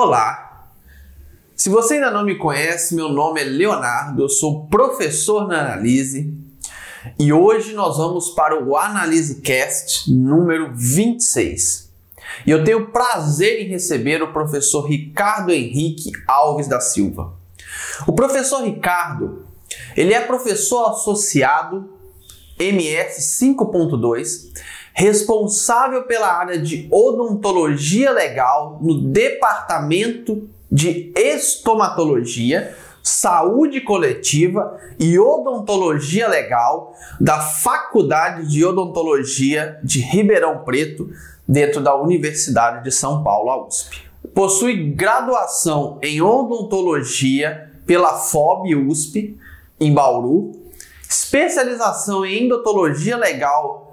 Olá! Se você ainda não me conhece, meu nome é Leonardo, eu sou professor na Analise e hoje nós vamos para o Analise Cast número 26. E eu tenho prazer em receber o professor Ricardo Henrique Alves da Silva. O professor Ricardo, ele é professor associado MS 5.2 responsável pela área de odontologia legal no Departamento de Estomatologia, Saúde Coletiva e Odontologia Legal da Faculdade de Odontologia de Ribeirão Preto, dentro da Universidade de São Paulo, a USP. Possui graduação em odontologia pela FOB USP, em Bauru, especialização em odontologia legal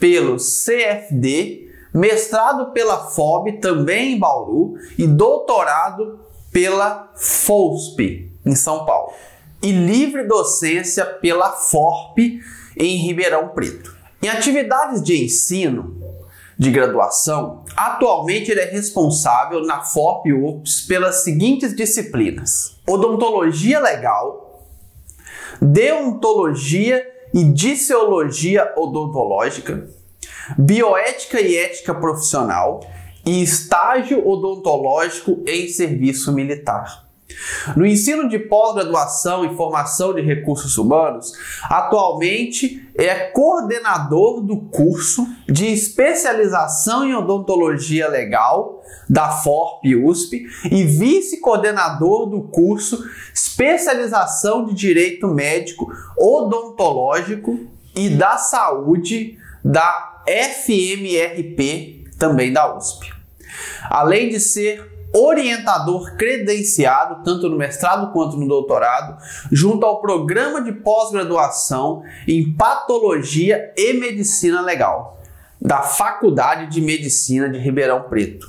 pelo CFD, mestrado pela FOB, também em Bauru, e doutorado pela FOSP, em São Paulo. E livre docência pela FORP, em Ribeirão Preto. Em atividades de ensino de graduação, atualmente ele é responsável na FORP UPS pelas seguintes disciplinas: odontologia legal, deontologia e disseologia odontológica, bioética e ética profissional e estágio odontológico em serviço militar. No ensino de pós-graduação e formação de recursos humanos, atualmente é coordenador do curso de especialização em odontologia legal da FORP USP e vice-coordenador do curso especialização de direito médico odontológico e da saúde da FMRP, também da USP. Além de ser orientador credenciado, tanto no mestrado quanto no doutorado, junto ao programa de pós-graduação em Patologia e Medicina Legal, da Faculdade de Medicina de Ribeirão Preto.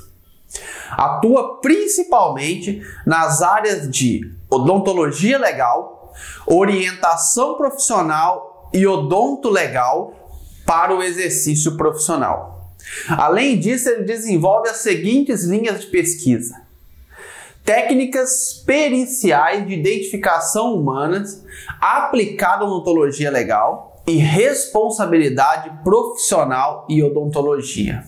Atua principalmente nas áreas de odontologia legal, orientação profissional e odonto legal para o exercício profissional. Além disso, ele desenvolve as seguintes linhas de pesquisa: técnicas periciais de identificação humanas aplicada à odontologia legal e responsabilidade profissional e odontologia.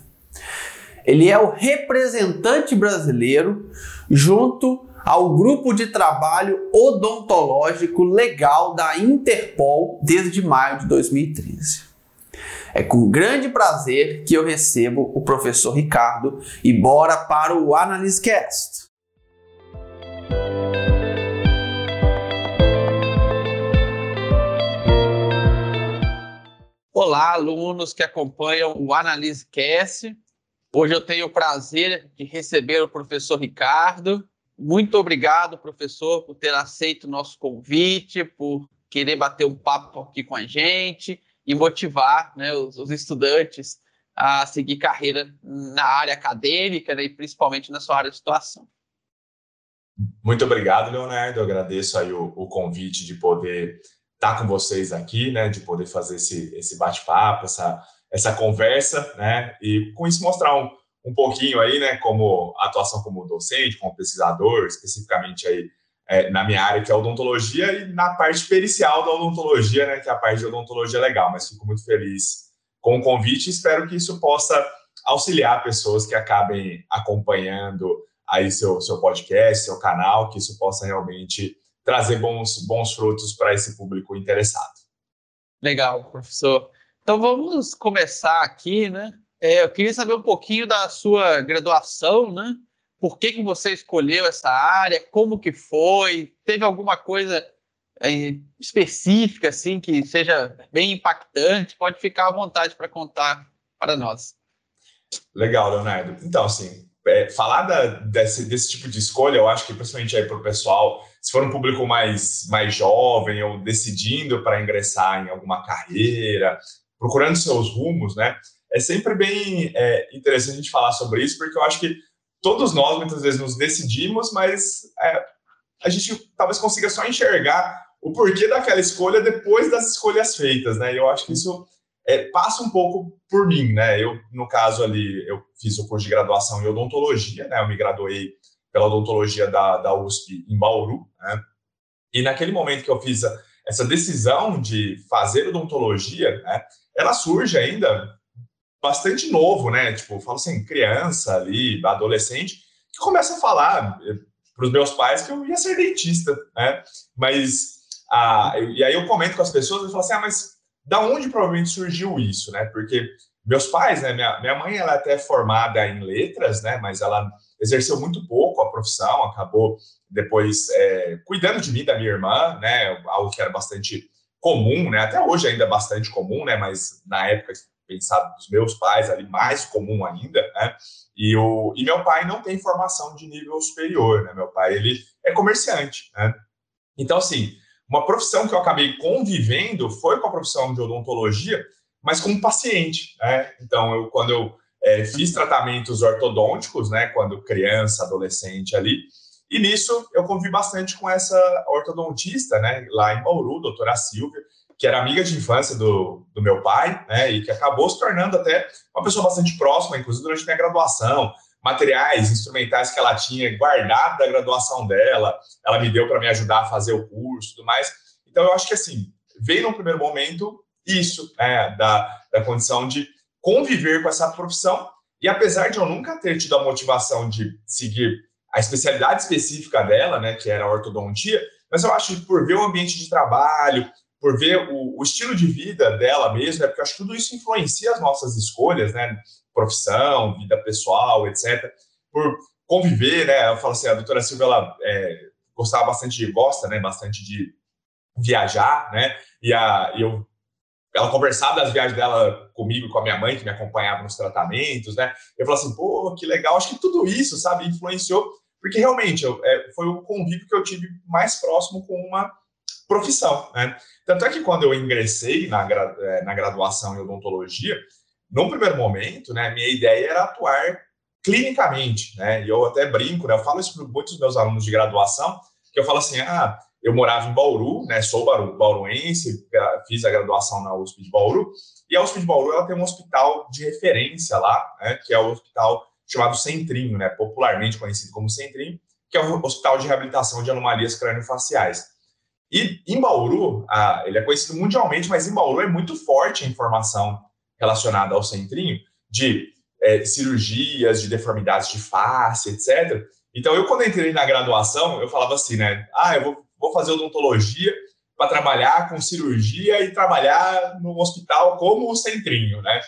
Ele é o representante brasileiro junto ao grupo de trabalho odontológico legal da Interpol desde maio de 2013. É com grande prazer que eu recebo o professor Ricardo e bora para o AnalysCast. Olá, alunos que acompanham o AnalysCast. Hoje eu tenho o prazer de receber o professor Ricardo. Muito obrigado, professor, por ter aceito o nosso convite, por querer bater um papo aqui com a gente e motivar né, os, os, estudantes a seguir carreira na área acadêmica né, e principalmente na sua área de situação. Muito obrigado, Leonardo. Eu agradeço aí o, o convite de poder estar com vocês aqui, né, de poder fazer esse, esse bate-papo, essa, essa conversa, né, e com isso mostrar um, um pouquinho aí, né, como atuação como docente, como pesquisador, especificamente aí é, na minha área, que é odontologia, e na parte pericial da odontologia, né, que é a parte de odontologia legal. Mas fico muito feliz com o convite e espero que isso possa auxiliar pessoas que acabem acompanhando aí seu, seu podcast, seu canal, que isso possa realmente trazer bons, bons frutos para esse público interessado. Legal, professor. Então vamos começar aqui, né? É, eu queria saber um pouquinho da sua graduação, né? Por que, que você escolheu essa área, como que foi, teve alguma coisa é, específica assim que seja bem impactante, pode ficar à vontade para contar para nós. Legal, Leonardo. Então, assim, é, falar da, desse, desse tipo de escolha, eu acho que principalmente aí para o pessoal, se for um público mais, mais jovem ou decidindo para ingressar em alguma carreira, procurando seus rumos, né? É sempre bem é, interessante a gente falar sobre isso, porque eu acho que todos nós muitas vezes nos decidimos, mas é, a gente talvez consiga só enxergar o porquê daquela escolha depois das escolhas feitas, né? E eu acho que isso é, passa um pouco por mim, né? Eu, no caso ali, eu fiz o curso de graduação em odontologia, né? Eu me graduei pela odontologia da, da USP em Bauru, né? E naquele momento que eu fiz essa decisão de fazer odontologia, né, ela surge ainda bastante novo, né? Tipo, falo assim, criança ali, adolescente, que começa a falar eh, para os meus pais que eu ia ser dentista, né? Mas, ah, e aí eu comento com as pessoas e falo assim, ah, mas da onde provavelmente surgiu isso, né? Porque meus pais, né? Minha, minha mãe, ela é até formada em letras, né? Mas ela exerceu muito pouco a profissão, acabou depois é, cuidando de mim, da minha irmã, né? Algo que era bastante comum, né? Até hoje ainda é bastante comum, né? Mas na época pensado dos meus pais ali mais comum ainda, né? E o e meu pai não tem formação de nível superior, né? Meu pai ele é comerciante, né? Então assim, uma profissão que eu acabei convivendo foi com a profissão de odontologia, mas como paciente, né? Então eu quando eu é, fiz tratamentos ortodônticos, né? Quando criança, adolescente ali, e nisso eu convivi bastante com essa ortodontista, né? Lá em Bauru, doutora Silvia que era amiga de infância do, do meu pai, né, e que acabou se tornando até uma pessoa bastante próxima, inclusive durante minha graduação. Materiais, instrumentais que ela tinha guardado da graduação dela, ela me deu para me ajudar a fazer o curso e tudo mais. Então, eu acho que, assim, veio no primeiro momento isso, né, da, da condição de conviver com essa profissão. E apesar de eu nunca ter tido a motivação de seguir a especialidade específica dela, né, que era a ortodontia, mas eu acho que por ver o ambiente de trabalho, por ver o, o, estilo de vida dela mesma, é porque eu acho que tudo isso influencia as nossas escolhas, né? Profissão, vida pessoal, etc. Por conviver, né? Eu falo assim, a doutora Silvia, ela é, gostava bastante de, gosta, né? Bastante de viajar, né? E a, eu, ela conversava das viagens dela comigo e com a minha mãe, que me acompanhava nos tratamentos, né? Eu falo assim, pô, que legal. Acho que tudo isso, sabe, influenciou, porque realmente eu, é, foi o convívio que eu tive mais próximo com uma profissão. Né? Tanto é que quando eu ingressei na, é, na graduação em odontologia, num primeiro momento, né, minha ideia era atuar clinicamente, né? E eu até brinco, né? Eu falo isso para muitos dos meus alunos de graduação, que eu falo assim, ah, eu morava em Bauru, né? Sou bauruense, fiz a graduação na USP de Bauru, e a USP de Bauru ela tem um hospital de referência lá, né? Que é o hospital chamado Centrinho, né? Popularmente conhecido como Centrinho, que é o Hospital de Reabilitação de Anomalias Crâniofaciais. E em Bauru, ah, ele é conhecido mundialmente, mas em Bauru é muito forte a informação relacionada ao centrinho de é, cirurgias, de deformidades de face, etc. Então, eu, quando entrei na graduação, eu falava assim, né? Ah, eu vou, vou fazer odontologia para trabalhar com cirurgia e trabalhar no hospital como o centrinho, né?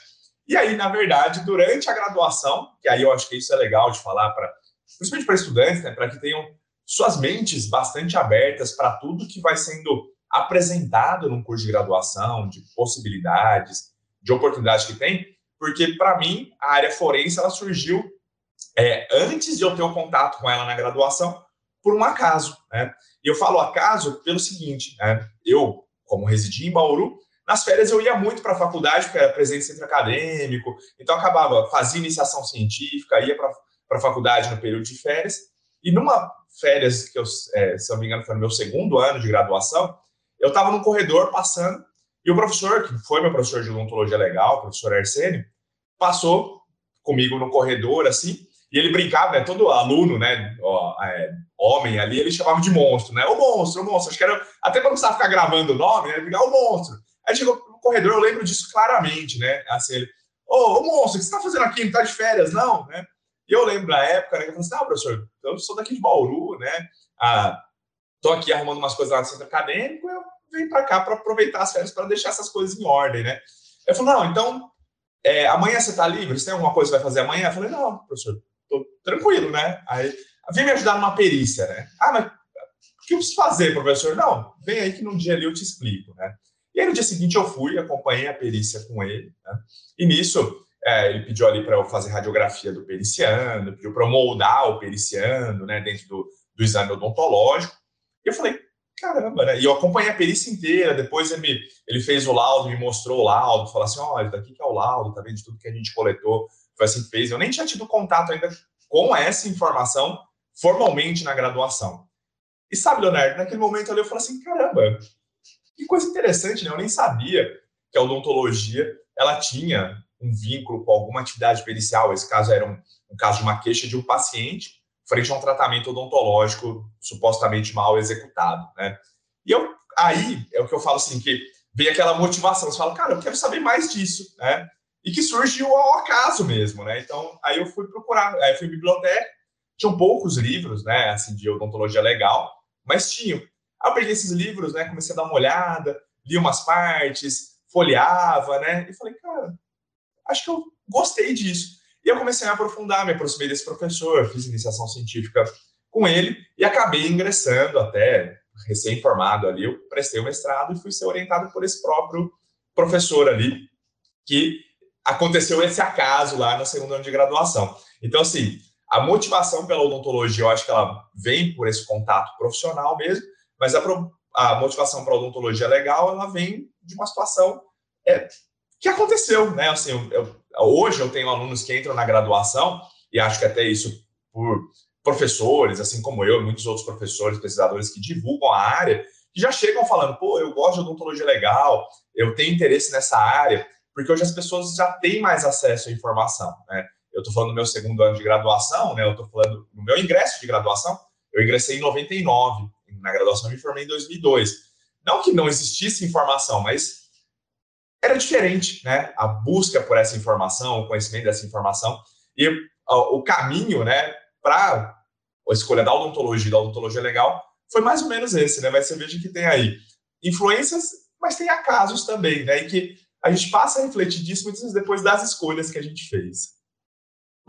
E aí, na verdade, durante a graduação, que aí eu acho que isso é legal de falar para, principalmente para estudantes, né, para que tenham suas mentes bastante abertas para tudo que vai sendo apresentado num curso de graduação, de possibilidades, de oportunidades que tem, porque para mim a área forense ela surgiu é, antes de eu ter o contato com ela na graduação por um acaso, né? E eu falo acaso pelo seguinte, né? Eu, como residi em Bauru, nas férias eu ia muito para a faculdade, porque era presente centro acadêmico, então acabava, fazia iniciação científica, ia para a faculdade no período de férias, e numa férias, que eu, é, se eu não me engano, foi no meu segundo ano de graduação, eu estava no corredor passando, e o professor, que foi meu professor de odontologia legal, o professor Arsênio, passou comigo no corredor, assim, e ele brincava, né, todo aluno, né, ó, é, homem ali, ele chamava de monstro, né, o monstro, o monstro, acho que era, até para não precisar ficar gravando o nome, né, ficava o monstro. Aí chegou no corredor, eu lembro disso claramente, né, assim, ele, ô, ô monstro, o que você está fazendo aqui, não está de férias, não, né, e eu lembro na época, né, que eu falei assim, não, professor, eu sou daqui de Bauru, né? Ah, tô aqui arrumando umas coisas lá no centro acadêmico, eu venho para cá para aproveitar as férias para deixar essas coisas em ordem, né? Eu falei, não, então, é, amanhã você está livre? Você tem alguma coisa que vai fazer amanhã? Eu falei, não, professor, tô tranquilo, né? Aí, vem me ajudar numa perícia, né? Ah, mas o que eu preciso fazer, professor? Não, vem aí que num dia ali eu te explico, né? E aí no dia seguinte eu fui, acompanhei a perícia com ele, né? E nisso é, ele pediu ali para eu fazer radiografia do periciano, pediu para eu moldar o periciano, né, dentro do, do exame odontológico. E eu falei, caramba, né? E eu acompanhei a perícia inteira, depois ele, me, ele fez o laudo, me mostrou o laudo, falou assim, olha, daqui que é o laudo, tá vendo de tudo que a gente coletou, foi assim que fez. Eu nem tinha tido contato ainda com essa informação formalmente na graduação. E sabe, Leonardo, naquele momento ali eu falei assim, caramba, que coisa interessante, né? Eu nem sabia que a odontologia, ela tinha um vínculo com alguma atividade pericial. Esse caso era um, um caso de uma queixa de um paciente frente a um tratamento odontológico supostamente mal executado, né? E eu, aí é o que eu falo assim, que vem aquela motivação, você fala, cara, eu quero saber mais disso, né? E que surgiu ao acaso mesmo, né? Então, aí eu fui procurar, aí fui em biblioteca, tinham poucos livros, né, assim, de odontologia legal, mas tinham. Aí eu peguei esses livros, né, comecei a dar uma olhada, li umas partes, folheava, né, e falei, cara, acho que eu gostei disso. E eu comecei a me aprofundar, me aproximei desse professor, fiz iniciação científica com ele e acabei ingressando até recém-formado ali, eu prestei o mestrado e fui ser orientado por esse próprio professor ali, que aconteceu esse acaso lá no segundo ano de graduação. Então, assim, a motivação pela odontologia, eu acho que ela vem por esse contato profissional mesmo, mas a, a motivação para a odontologia legal, ela vem de uma situação é, que aconteceu, né? Assim, eu, eu, hoje eu tenho alunos que entram na graduação, e acho que até isso por professores, assim como eu, muitos outros professores, pesquisadores que divulgam a área, que já chegam falando, pô, eu gosto de odontologia legal, eu tenho interesse nessa área, porque hoje as pessoas já têm mais acesso à informação, né? Eu estou falando do meu segundo ano de graduação, né? Eu estou falando do meu ingresso de graduação. Eu ingressei em 99, na graduação me formei em 2002. Não que não existisse informação, mas era diferente, né? A busca por essa informação, o conhecimento dessa informação e o caminho, né, para a escolha da odontologia da odontologia legal foi mais ou menos esse, né? Mas você veja que tem aí influências, mas tem acasos também, né? E que a gente passa a refletir disso muitas vezes depois das escolhas que a gente fez.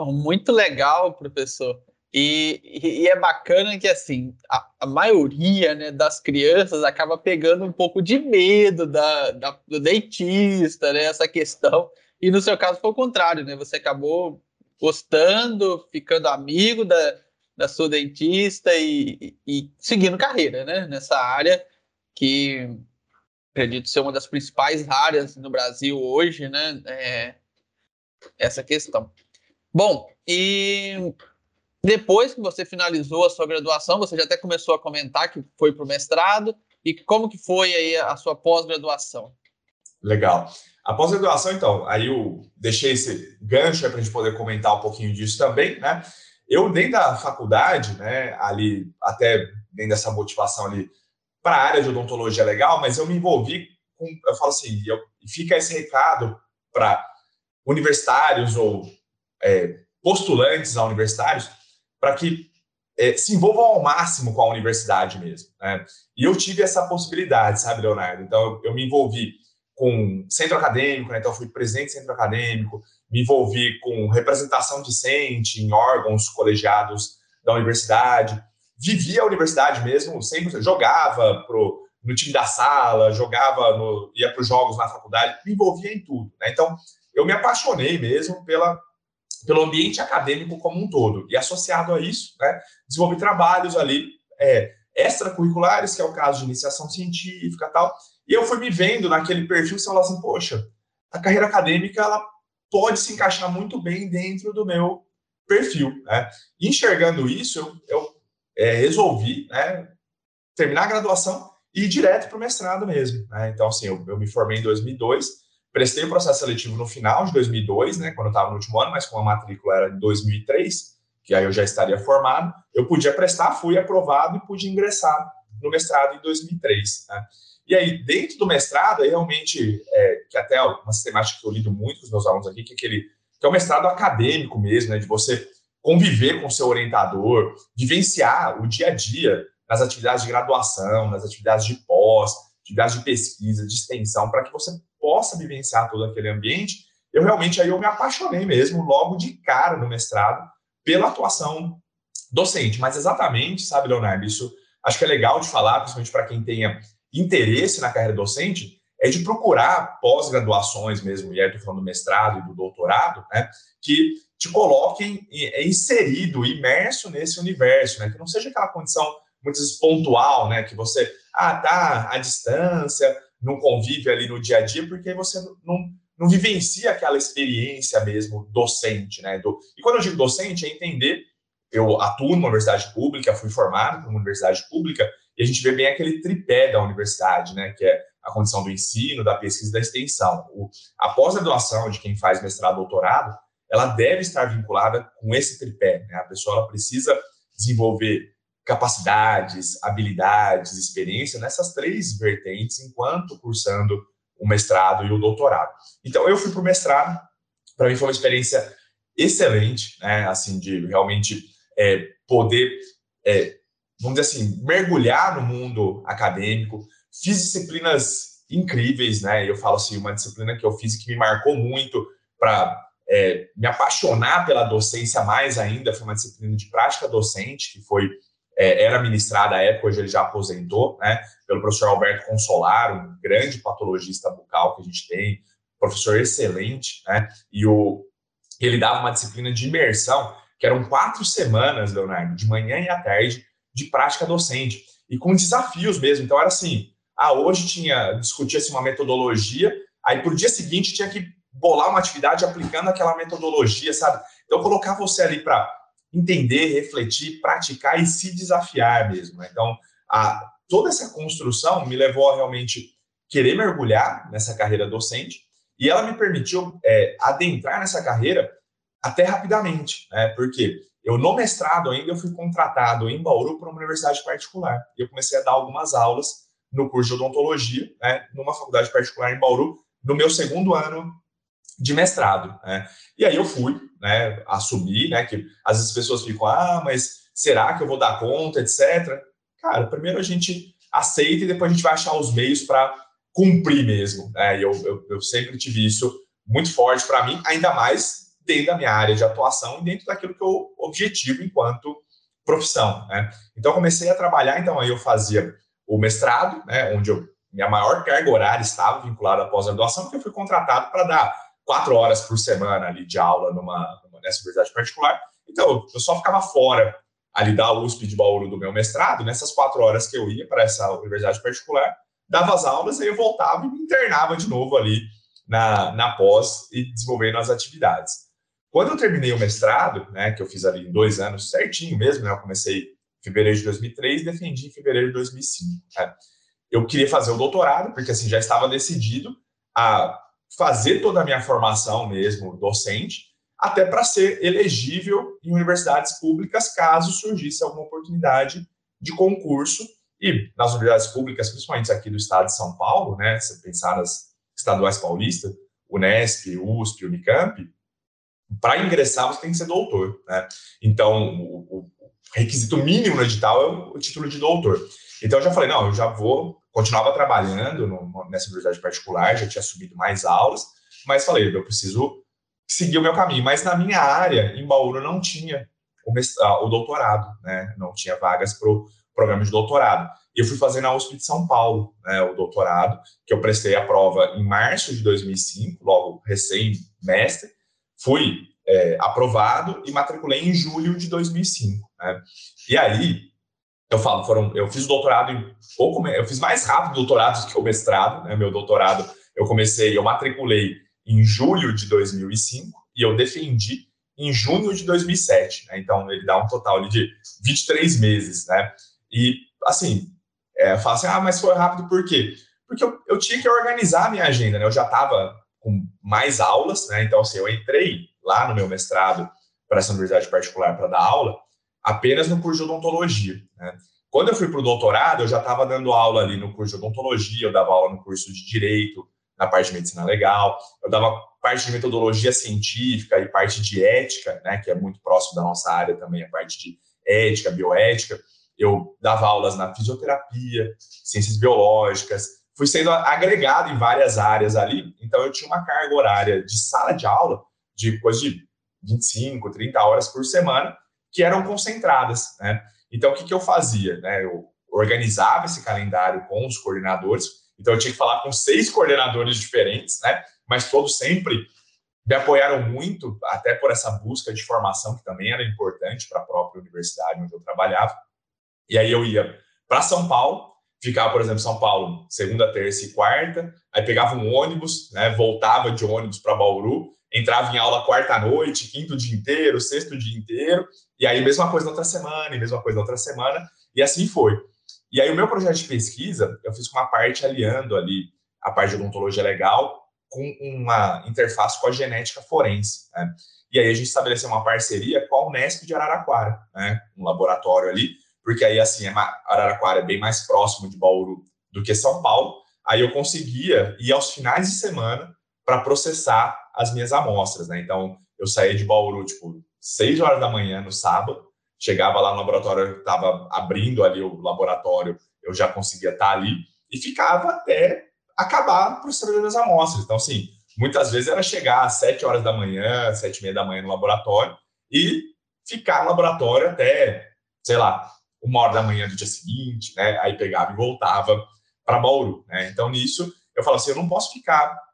Muito legal, professor. E, e, é bacana que assim a, a, maioria né, das crianças acaba pegando um pouco de medo da, da, do dentista, né, essa questão. E no seu caso foi o contrário, né? Você acabou gostando, ficando amigo da, da sua dentista e, e, seguindo carreira, né? Nessa área que acredito ser uma das principais áreas no Brasil hoje, né? É essa questão. Bom, e depois que você finalizou a sua graduação, você já até começou a comentar que foi para o mestrado, e como que foi aí a sua pós-graduação? Legal. A pós-graduação, então, aí eu deixei esse gancho para a gente poder comentar um pouquinho disso também, né? Eu, dentro da faculdade, né, ali, até dentro dessa motivação ali para a área de odontologia legal, mas eu me envolvi com, eu falo assim, eu, fica esse recado para universitários ou é, postulantes a universitários para que é, se envolvam ao máximo com a universidade mesmo. Né? E eu tive essa possibilidade, sabe, Leonardo? Então, eu, eu me envolvi com centro acadêmico, né? então fui presidente de centro acadêmico, me envolvi com representação discente em órgãos colegiados da universidade, vivia a universidade mesmo, sempre jogava pro, no time da sala, jogava, no, ia para os jogos na faculdade, me envolvia em tudo. Né? Então, eu me apaixonei mesmo pela, pelo ambiente acadêmico como um todo. E associado a isso, né, desenvolvi trabalhos ali é, extracurriculares, que é o caso de iniciação científica tal. E eu fui me vendo naquele perfil e falava assim, poxa, a carreira acadêmica ela pode se encaixar muito bem dentro do meu perfil. Né? E enxergando isso, eu, eu é, resolvi né, terminar a graduação e ir direto para o mestrado mesmo. Né? Então, assim, eu, eu me formei em 2002, Prestei o processo seletivo no final de 2002, né, quando eu estava no último ano, mas com a matrícula era de 2003, que aí eu já estaria formado. Eu podia prestar, fui aprovado e pude ingressar no mestrado em 2003. Né? E aí, dentro do mestrado, aí realmente, é, que até uma sistemática que eu lido muito com os meus alunos aqui, que é, aquele, que é o mestrado acadêmico mesmo, né, de você conviver com o seu orientador, vivenciar o dia a dia nas atividades de graduação, nas atividades de pós, atividades de pesquisa, de extensão, para que você possa vivenciar todo aquele ambiente, eu realmente aí eu me apaixonei mesmo logo de cara no mestrado pela atuação docente. Mas exatamente, sabe, Leonardo, isso acho que é legal de falar, principalmente para quem tenha interesse na carreira docente, é de procurar pós-graduações mesmo, e aí estou falando do mestrado e do doutorado, né, que te coloquem é, inserido, imerso nesse universo, né, que não seja aquela condição muitas vezes pontual, né, que você, ah, tá à distância, não convive ali no dia a dia, porque você não, não vivencia aquela experiência mesmo docente, né? Do, e quando eu digo docente, é entender, eu atuo numa universidade pública, fui formado por uma universidade pública, e a gente vê bem aquele tripé da universidade, né? Que é a condição do ensino, da pesquisa e da extensão. O, a pós-graduação de quem faz mestrado doutorado, ela deve estar vinculada com esse tripé, né? A pessoa ela precisa desenvolver capacidades, habilidades, experiência nessas três vertentes enquanto cursando o mestrado e o doutorado. Então eu fui para o mestrado, para mim foi uma experiência excelente, né? Assim de realmente é, poder, é, vamos dizer assim, mergulhar no mundo acadêmico. Fiz disciplinas incríveis, né? Eu falo assim, uma disciplina que eu fiz que me marcou muito para é, me apaixonar pela docência mais ainda foi uma disciplina de prática docente que foi é, era ministrada à época, hoje ele já aposentou, né, pelo professor Alberto Consolar, um grande patologista bucal que a gente tem, professor excelente, né, e o, ele dava uma disciplina de imersão, que eram quatro semanas, Leonardo, de manhã e à tarde, de prática docente, e com desafios mesmo, então era assim, ah, hoje tinha, discutia-se uma metodologia, aí para o dia seguinte tinha que bolar uma atividade aplicando aquela metodologia, sabe? Então, colocar você ali para entender, refletir, praticar e se desafiar mesmo. Né? Então, a, toda essa construção me levou a realmente querer mergulhar nessa carreira docente e ela me permitiu é, adentrar nessa carreira até rapidamente, né? Porque eu no mestrado ainda eu fui contratado em Bauru para uma universidade particular e eu comecei a dar algumas aulas no curso de odontologia, né? Numa faculdade particular em Bauru, no meu segundo ano de mestrado, né? E aí eu fui, né, assumir, né, que às vezes as pessoas ficam, ah, mas será que eu vou dar conta, etc. Cara, primeiro a gente aceita e depois a gente vai achar os meios para cumprir mesmo, né? E eu, eu, eu sempre tive isso muito forte para mim, ainda mais dentro da minha área de atuação e dentro daquilo que eu objetivo enquanto profissão, né? Então comecei a trabalhar, então aí eu fazia o mestrado, né, onde eu, minha maior carga horária estava vinculada à pós-graduação, porque eu fui contratado para dar quatro horas por semana ali de aula numa, numa nessa universidade particular. Então, eu só ficava fora ali da USP de Bauru do meu mestrado, nessas quatro horas que eu ia para essa universidade particular, dava as aulas, aí eu voltava e me internava de novo ali na, na pós e desenvolvendo as atividades. Quando eu terminei o mestrado, né, que eu fiz ali em dois anos, certinho mesmo, né, eu comecei em fevereiro de 2003 e defendi em fevereiro de 2005. Né, eu queria fazer o doutorado, porque assim já estava decidido a fazer toda a minha formação mesmo docente, até para ser elegível em universidades públicas caso surgisse alguma oportunidade de concurso. E nas universidades públicas, principalmente aqui do estado de São Paulo, né, se pensar nas estaduais paulistas, Unesp, USP, Unicamp, para ingressar você tem que ser doutor. Né? Então, o, o requisito mínimo no edital é o, título de doutor. Então, eu já falei, não, eu já vou continuava trabalhando no, nessa universidade particular, já tinha subido mais aulas, mas falei, eu preciso seguir o meu caminho. Mas na minha área, em Bauru, não tinha o, mestrado, o doutorado, né? Não tinha vagas para o programa de doutorado. E eu fui fazer na USP de São Paulo, né, o doutorado, que eu prestei a prova em março de 2005, logo recém-mestre. Fui é, aprovado e matriculei em julho de 2005. Né? E aí, eu falo, foram, eu fiz o doutorado em pouco, eu fiz mais rápido o doutorado do que o mestrado, né? Meu doutorado, eu comecei, eu matriculei em julho de 2005 e eu defendi em junho de 2007, né? Então ele dá um total de 23 meses, né? E assim, é, falo assim, ah, mas foi rápido por quê? Porque eu, eu tinha que organizar a minha agenda, né? Eu já estava com mais aulas, né? Então assim, eu entrei lá no meu mestrado para essa universidade particular para dar aula apenas no curso de odontologia. Né? Quando eu fui para o doutorado, eu já estava dando aula ali no curso de odontologia, eu dava aula no curso de direito, na parte de medicina legal, eu dava parte de metodologia científica e parte de ética, né, que é muito próximo da nossa área também, a parte de ética, bioética. Eu dava aulas na fisioterapia, ciências biológicas, fui sendo agregado em várias áreas ali, então eu tinha uma carga horária de sala de aula de coisa de 25, 30 horas por semana, que eram concentradas, né? Então, o que, que eu fazia? Né? Eu organizava esse calendário com os coordenadores, então eu tinha que falar com seis coordenadores diferentes, né? Mas todos sempre me apoiaram muito, até por essa busca de formação que também era importante para a própria universidade onde eu trabalhava. E aí eu ia para São Paulo, ficava, por exemplo, São Paulo segunda, terça e quarta, aí pegava um ônibus, né, voltava de ônibus para Bauru, entrava em aula quarta noite, quinto dia inteiro, sexto dia inteiro, e aí mesma coisa na outra semana, e mesma coisa na outra semana, e assim foi. E aí o meu projeto de pesquisa, eu fiz com uma parte aliando ali a parte de odontologia legal com uma interface com a genética forense. Né? E aí a gente estabeleceu uma parceria com a Unesp de Araraquara, né? um laboratório ali, porque aí assim, Araraquara é bem mais próximo de Bauru do que São Paulo, aí eu conseguia ir aos finais de semana para processar as minhas amostras, né? Então, eu saía de Bauru, tipo, 6 horas da manhã no sábado, chegava lá no laboratório, estava abrindo ali o laboratório, eu já conseguia estar tá ali, e ficava até acabar processando as amostras. Então, assim, muitas vezes era chegar às 7 horas da manhã, 7 e meia da manhã no laboratório, e ficar no laboratório até, sei lá, uma hora da manhã do dia seguinte, né? Aí pegava e voltava para Bauru, né? Então, nisso, eu falo assim, eu não posso ficar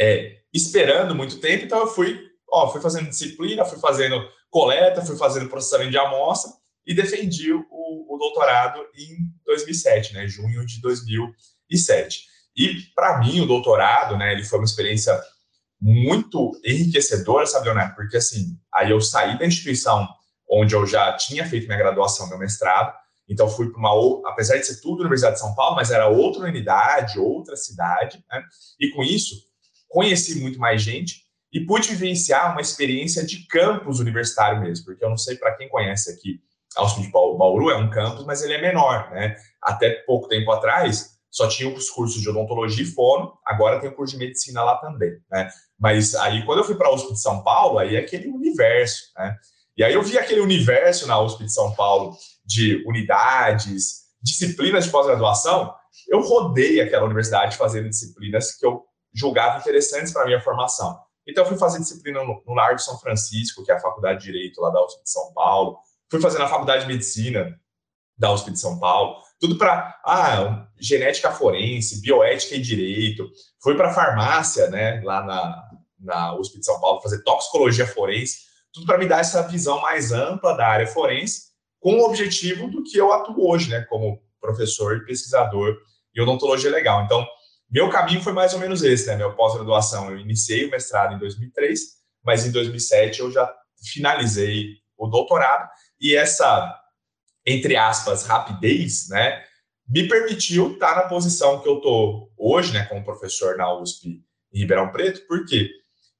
é, esperando muito tempo, então eu fui, ó, fui fazendo disciplina, fui fazendo coleta, fui fazendo processamento de amostra e defendi o, o doutorado em 2007, né? Junho de 2007. E para mim o doutorado, né? Ele foi uma experiência muito enriquecedora, sabe, Leonardo? Porque assim, aí eu saí da instituição onde eu já tinha feito minha graduação, meu mestrado. Então fui para uma, apesar de ser tudo Universidade de São Paulo, mas era outra unidade, outra cidade, né? E com isso conheci muito mais gente e pude vivenciar uma experiência de campus universitário mesmo, porque eu não sei para quem conhece aqui, a USP de Bauru é um campus, mas ele é menor, né? Até pouco tempo atrás só tinha os cursos de odontologia e fono, agora tem o curso de medicina lá também, né? Mas aí quando eu fui para a USP de São Paulo, aí é aquele universo, né? E aí eu vi aquele universo na USP de São Paulo de unidades, disciplinas de pós-graduação, eu rodei aquela universidade fazendo disciplinas que eu julgava interessantes para a minha formação. Então, fui fazer disciplina no, no Largo São Francisco, que é a Faculdade de Direito lá da USP de São Paulo. Fui fazer na Faculdade de Medicina da USP de São Paulo. Tudo para ah, genética forense, bioética e direito. Fui para farmácia, né, lá na, na USP de São Paulo, fazer toxicologia forense tudo para me dar essa visão mais ampla da área forense, com o objetivo do que eu atuo hoje, né, como professor e pesquisador em odontologia legal. Então, meu caminho foi mais ou menos esse, né? Meu pós-graduação, eu iniciei o mestrado em 2003, mas em 2007 eu já finalizei o doutorado e essa, entre aspas, rapidez, né, me permitiu estar na posição que eu estou hoje, né, como professor na USP em Ribeirão Preto, porque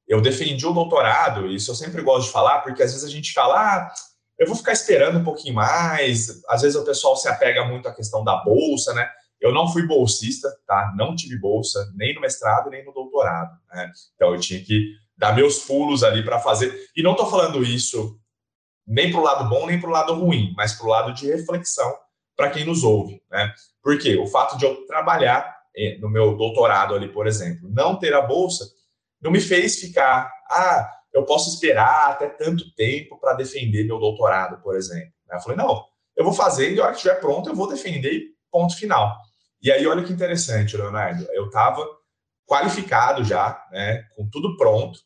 eu defendi o doutorado, isso eu sempre gosto de falar, porque às vezes a gente fala, ah, eu vou ficar esperando um pouquinho mais, às vezes o pessoal se apega muito à questão da bolsa, né? Eu não fui bolsista, tá? Não tive bolsa, nem no mestrado, nem no doutorado, né? Então eu tinha que dar meus pulos ali para fazer. E não estou falando isso nem para o lado bom, nem para o lado ruim, mas para o lado de reflexão para quem nos ouve, né? Porque o fato de eu trabalhar eh, no meu doutorado ali, por exemplo, não ter a bolsa, não me fez ficar, ah, eu posso esperar até tanto tempo para defender meu doutorado, por exemplo. Eu falei, não, eu vou fazer e a hora que estiver pronto eu vou defender, ponto final. E aí, olha que interessante, Leonardo, eu estava qualificado já, né, com tudo pronto.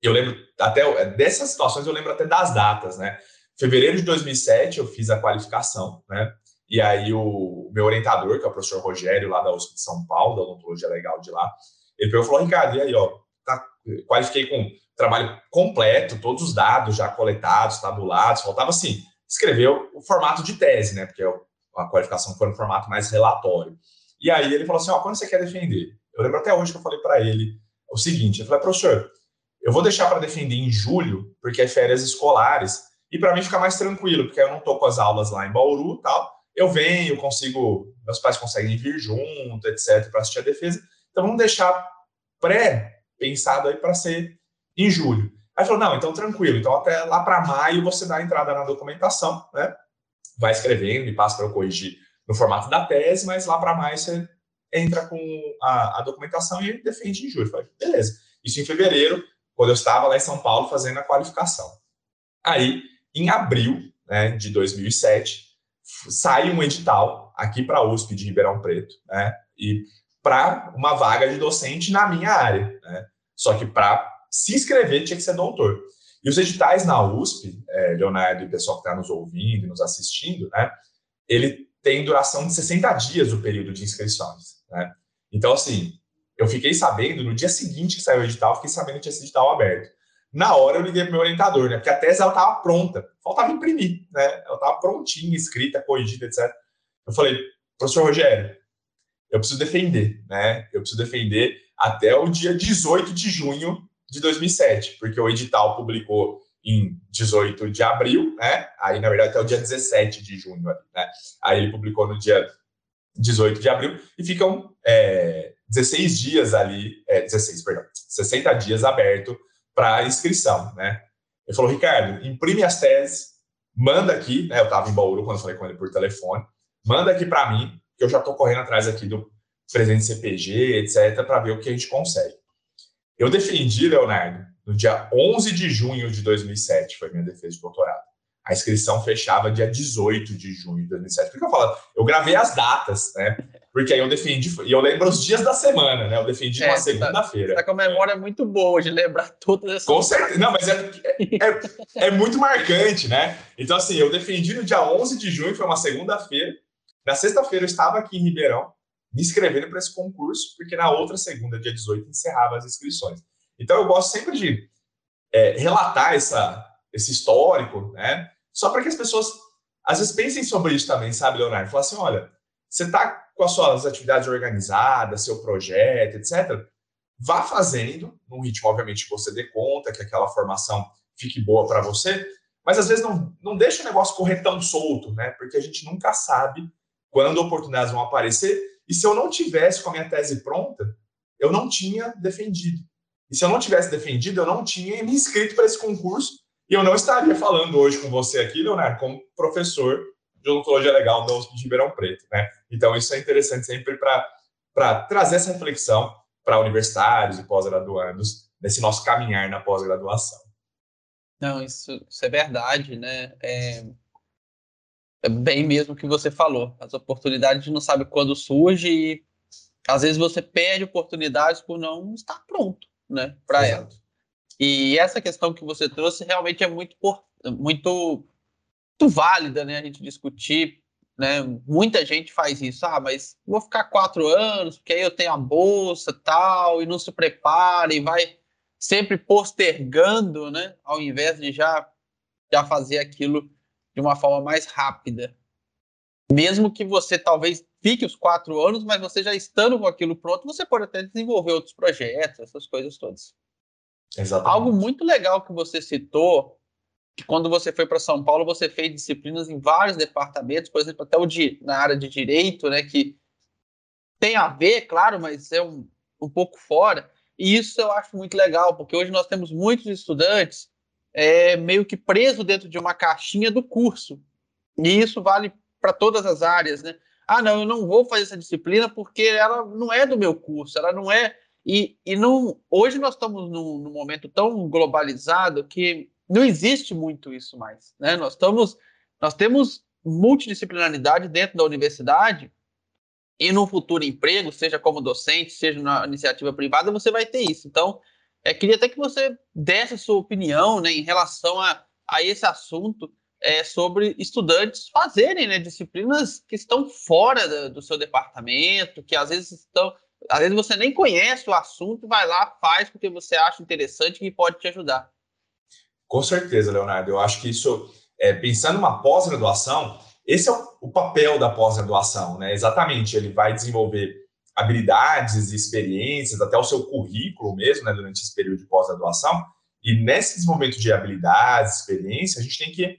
Eu lembro até dessas situações, eu lembro até das datas, né? Fevereiro de 2007 eu fiz a qualificação, né? E aí o meu orientador, que é o professor Rogério, lá da USP de São Paulo, da odontologia legal de lá, ele falou, Ricardo, e aí, ó, tá, qualifiquei com trabalho completo, todos os dados já coletados, tabulados, faltava assim, escrever o formato de tese, né? Porque a qualificação foi no formato mais relatório. E aí ele falou assim: ó, quando você quer defender? Eu lembro até hoje que eu falei para ele o seguinte: eu falei, professor, eu vou deixar para defender em julho, porque é férias escolares, e para mim ficar mais tranquilo, porque eu não tô com as aulas lá em Bauru e tal. Eu venho, consigo, meus pais conseguem vir junto, etc, para assistir a defesa. Então vamos deixar pré pensado aí para ser em julho. Aí falou, não, então tranquilo, então até lá para maio você dá a entrada na documentação, né? Vai escrevendo e passa para eu corrigir no formato da tese, mas lá para maio você entra com a, a, documentação e defende em julho. Falei, beleza. Isso em fevereiro, quando eu estava lá em São Paulo fazendo a qualificação. Aí, em abril né, de 2007, sai um edital aqui para a USP de Ribeirão Preto, né? E para uma vaga de docente na minha área. Né? Só que para se inscrever tinha que ser doutor. E os editais na USP, é, Leonardo e o pessoal que está nos ouvindo e nos assistindo, né, ele tem duração de 60 dias o período de inscrições. Né? Então, assim, eu fiquei sabendo, no dia seguinte que saiu o edital, fiquei sabendo que tinha esse edital aberto. Na hora eu liguei para meu orientador, né? Porque a tese ela estava pronta, faltava imprimir, né? Ela estava prontinha, escrita, corrigida, etc. Eu falei, professor Rogério, eu preciso defender, né? Eu preciso defender até o dia 18 de junho de 2007, porque o edital publicou em 18 de abril, né? Aí, na verdade, até o dia 17 de junho, né? Aí ele publicou no dia 18 de abril e ficam é, 16 dias ali, é, 16, perdão, 60 dias aberto para inscrição, né? Ele falou, Ricardo, imprime as teses, manda aqui, né? Eu estava em Bauru quando falei com ele por telefone, manda aqui para mim, que eu já estou correndo atrás aqui do presidente CPG, etc., para ver o que a gente consegue. Eu defendi, Leonardo, no dia 11 de junho de 2007, foi minha defesa de doutorado. A inscrição fechava dia 18 de junho de 2007. Por que eu falo? Eu gravei as datas, né? Porque aí eu defendi, e eu lembro os dias da semana, né? Eu defendi é, uma tá- segunda-feira. Tá com a memória muito boa de lembrar todas essas Com certeza. Não, mas é, é, é, muito marcante, né? Então, assim, eu defendi no dia 11 de junho, foi uma segunda-feira. Na sexta-feira eu estava aqui em Ribeirão, me inscrevendo para esse concurso, porque na outra segunda, dia 18, encerrava as inscrições. Então, eu gosto sempre de é, relatar essa, esse histórico, né? Só para que as pessoas, às vezes, pensem sobre isso também, sabe, Leonardo? Falar assim, olha, você está com as suas atividades organizadas, seu projeto, etc., vá fazendo, num ritmo, obviamente, que você dê conta, que aquela formação fique boa para você, mas às vezes não, não deixa o negócio correr tão solto, né? Porque a gente nunca sabe quando oportunidades vão aparecer. E se eu não tivesse com a minha tese pronta, eu não tinha defendido. E se eu não tivesse defendido, eu não tinha me inscrito para esse concurso e eu não estaria falando hoje com você aqui, Leonardo, como professor de odontologia legal da USP de Ribeirão Preto, né? Então, isso é interessante sempre para trazer essa reflexão para universitários e pós-graduandos nesse nosso caminhar na pós-graduação. Não, isso, isso, é verdade, né? É, bem mesmo o que você falou. As oportunidades não sabe quando surge e às vezes você perde oportunidades por não estar pronto, né, para elas. E essa questão que você trouxe realmente é muito muito muito válida, né, a gente discutir, né? Muita gente faz isso, ah, mas vou ficar quatro anos porque aí eu tenho a bolsa tal e não se prepara e vai sempre postergando, né, ao invés de já já fazer aquilo de uma forma mais rápida. Mesmo que você talvez fique os quatro anos, mas você já estando com aquilo pronto, você pode até desenvolver outros projetos, essas coisas todas. Exatamente. Algo muito legal que você citou, que quando você foi para São Paulo, você fez disciplinas em vários departamentos, por exemplo, até o de, na área de direito, né, que tem a ver, claro, mas é um, um pouco fora. E isso eu acho muito legal, porque hoje nós temos muitos estudantes é, meio que preso dentro de uma caixinha do curso. E isso vale para todas as áreas, né? Ah, não, eu não vou fazer essa disciplina porque ela não é do meu curso, ela não é. E, e não, hoje nós estamos num, num momento tão globalizado que não existe muito isso mais, né? Nós estamos, nós temos multidisciplinaridade dentro da universidade e no futuro emprego, seja como docente, seja na iniciativa privada, você vai ter isso. Então, é, queria até que você desse a sua opinião né, em relação a, a esse assunto é, sobre estudantes fazerem né, disciplinas que estão fora do, do, seu departamento, que às vezes estão. Às vezes você nem conhece o assunto, vai lá, faz porque você acha interessante e pode te ajudar. Com certeza, Leonardo. Eu acho que isso, é, pensando numa pós-graduação, esse é o, o papel da pós-graduação, né? Exatamente, ele vai desenvolver habilidades e experiências, até o seu currículo mesmo, né, durante esse período de pós-graduação. E nesses momentos de habilidades, experiência, a gente tem que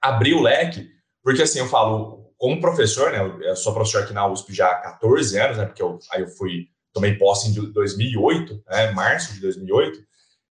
abrir o leque, porque assim, eu falo, como professor, né, eu sou professor aqui na USP já há 14 anos, né, porque eu, aí eu fui, tomei posse em 2008, né, março de 2008,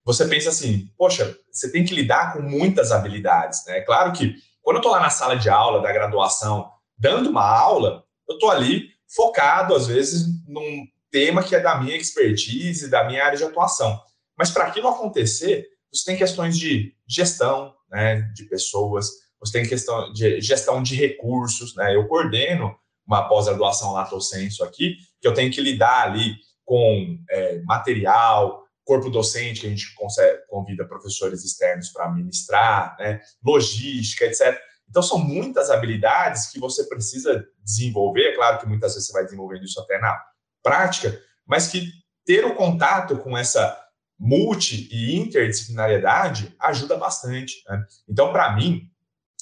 você pensa assim, poxa, você tem que lidar com muitas habilidades, né? Claro que quando eu estou lá na sala de aula da graduação, dando uma aula, eu estou ali focado, às vezes, num tema que é da minha expertise, da minha área de atuação. Mas para aquilo acontecer, você tem questões de gestão né, de pessoas, você tem questão de gestão de recursos. Né? Eu coordeno uma pós-graduação Lato Senso aqui, que eu tenho que lidar ali com é, material, corpo docente, que a gente consegue, convida professores externos para ministrar, né? logística, etc. Então, são muitas habilidades que você precisa desenvolver. É claro que muitas vezes você vai desenvolvendo isso até na prática, mas que ter o contato com essa multi e interdisciplinariedade ajuda bastante. Né? Então, para mim,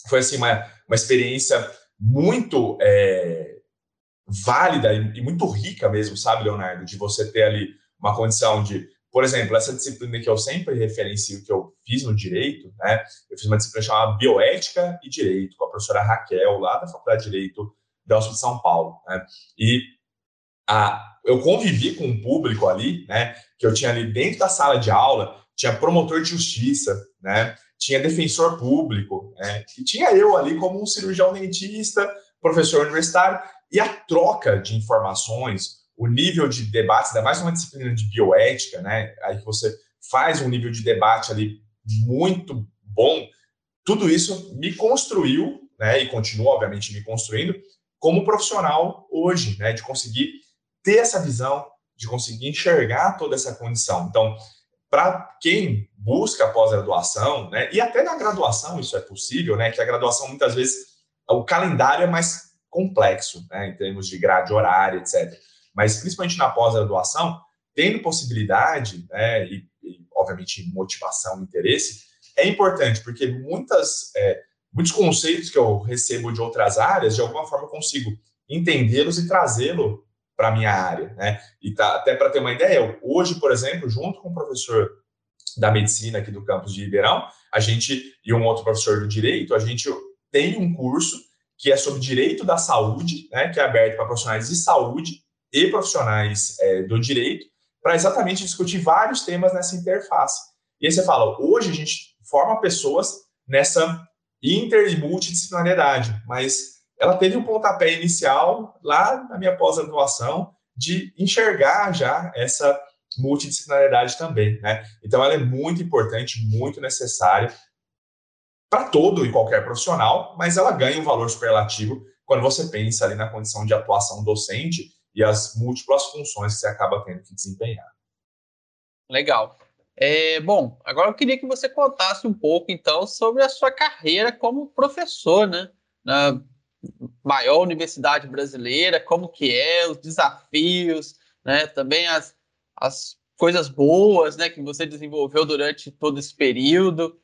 foi assim uma, uma experiência muito é, válida e, e muito rica mesmo, sabe, Leonardo, de você ter ali uma condição de, por exemplo, essa disciplina que eu sempre referencio, que eu fiz no direito, né? Eu fiz uma disciplina chamada Bioética e Direito, com a professora Raquel, lá da Faculdade de Direito da USP de São Paulo, né? E a, eu convivi com um público ali, né? Que eu tinha ali dentro da sala de aula, tinha promotor de justiça, né? Tinha defensor público, né? E tinha eu ali como um cirurgião dentista, professor universitário, e a troca de informações, o nível de debate, ainda mais uma disciplina de bioética, né? Aí você faz um nível de debate ali muito bom. Tudo isso me construiu, né? E continua, obviamente, me construindo como profissional hoje, né? De conseguir ter essa visão, de conseguir enxergar toda essa condição. Então, para quem busca pós-graduação, né? E até na graduação isso é possível, né? Que a graduação muitas vezes o calendário é mais complexo, né? Em termos de grade horária, etc mas principalmente na pós-graduação, tendo possibilidade, né, e, e, obviamente motivação, interesse, é importante, porque muitas, é, muitos conceitos que eu recebo de outras áreas, de alguma forma eu consigo entendê-los e trazê-lo para a minha área. Né? E tá, até para ter uma ideia, hoje, por exemplo, junto com o professor da medicina aqui do campus de Ribeirão, a gente e um outro professor do direito, a gente tem um curso que é sobre direito da saúde, né, que é aberto para profissionais de saúde, e profissionais é, do direito para exatamente discutir vários temas nessa interface. E aí você fala, hoje a gente forma pessoas nessa inter e multidisciplinariedade, mas ela teve um pontapé inicial lá na minha pós-graduação de enxergar já essa multidisciplinariedade também, né? Então ela é muito importante, muito necessária para todo e qualquer profissional, mas ela ganha um valor superlativo quando você pensa ali na condição de atuação docente e as múltiplas funções que você acaba tendo que desempenhar. Legal. É, bom, agora eu queria que você contasse um pouco, então, sobre a sua carreira como professor, né? Na maior universidade brasileira, como que é, os desafios, né? Também as, as coisas boas, né? Que você desenvolveu durante todo esse período.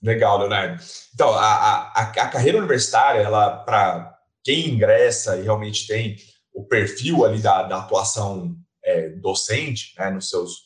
Legal, Leonardo. Então, a, a, a carreira universitária, ela, para quem ingressa e realmente tem o perfil ali da, da atuação é, docente, né, nos seus,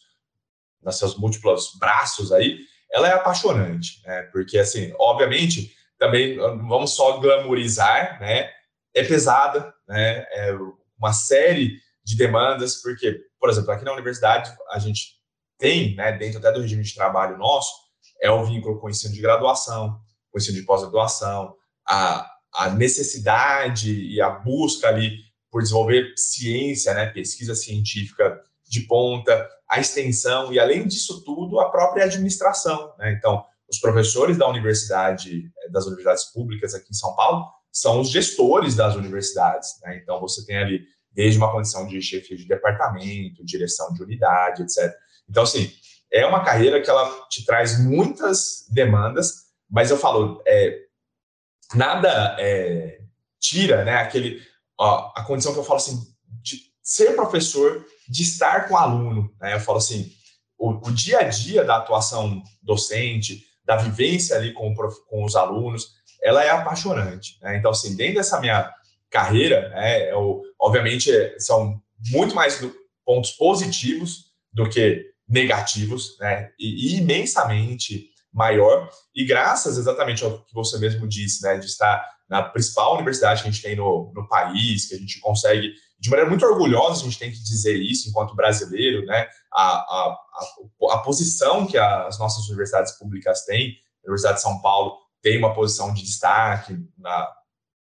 nos seus múltiplos braços aí, ela é apaixonante, né, porque, assim, obviamente, também vamos só glamorizar, né, é pesada, né, é uma série de demandas, porque, por exemplo, aqui na universidade a gente tem, né, dentro até do regime de trabalho nosso, é o vínculo com o ensino de graduação, com o ensino de pós-graduação, a, a necessidade e a busca ali por desenvolver ciência, né, pesquisa científica de ponta, a extensão e, além disso tudo, a própria administração. Né? Então, os professores da universidade, eh, das universidades públicas aqui em São Paulo, são os gestores das universidades. Né? Então, você tem ali desde uma condição de chefia de departamento, direção de unidade, etc. Então, assim, é uma carreira que ela te traz muitas demandas, mas eu falo, é, nada é, tira né, aquele ó, a condição que eu falo assim, de ser professor, de estar com o aluno. Né? Eu falo assim, o, o, dia a dia da atuação docente, da vivência ali com, com os alunos, ela é apaixonante. Né? Então, assim, dentro dessa minha carreira, né, eu, obviamente, são muito mais pontos positivos do que negativos, né? E, e, imensamente maior. E graças exatamente ao que você mesmo disse, né, de estar na principal universidade que a gente tem no, no país, que a gente consegue, de maneira muito orgulhosa, a gente tem que dizer isso enquanto brasileiro, né? A, a, a, a posição que as nossas universidades públicas têm, a Universidade de São Paulo tem uma posição de destaque na,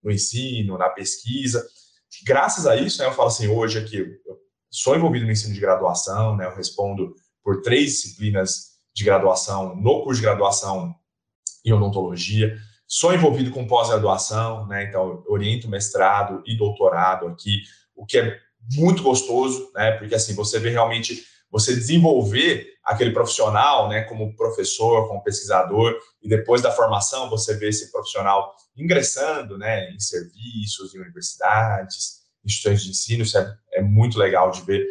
no ensino, na pesquisa. Graças a isso, né, eu falo assim, hoje aqui, eu sou envolvido no ensino de graduação, né, eu respondo por três disciplinas de graduação no curso de graduação em odontologia. Sou envolvido com pós-graduação, né? Então, oriento mestrado e doutorado aqui, o que é muito gostoso, né? Porque assim, você vê realmente você desenvolver aquele profissional, né, como professor, como pesquisador, e depois da formação você vê esse profissional ingressando, né, em serviços, em universidades, instituições de ensino, isso é, é muito legal de ver.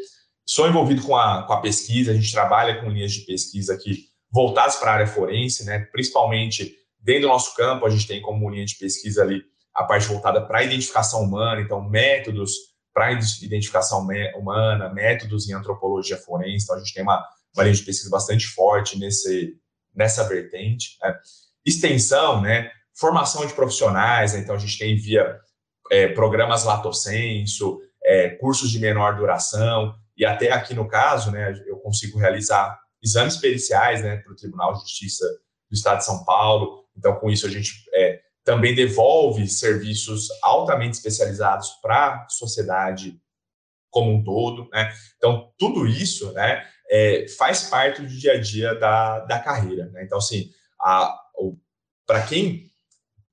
Sou envolvido com a, com a pesquisa, a gente trabalha com linhas de pesquisa aqui voltadas para a área forense, né, principalmente Dentro do nosso campo, a gente tem como linha de pesquisa ali a parte voltada para a identificação humana, então métodos para identificação humana, métodos em antropologia forense. Então, a gente tem uma, uma linha de pesquisa bastante forte nesse, nessa vertente. Né? Extensão, né? formação de profissionais. Né? Então, a gente tem via é, programas Lato Senso, é, cursos de menor duração, e até aqui no caso, né, eu consigo realizar exames periciais né, para o Tribunal de Justiça do Estado de São Paulo. Então, com isso, a gente é, também devolve serviços altamente especializados para a sociedade como um todo. Né? Então, tudo isso né, é, faz parte do dia a dia da, da carreira. Né? Então, assim, para quem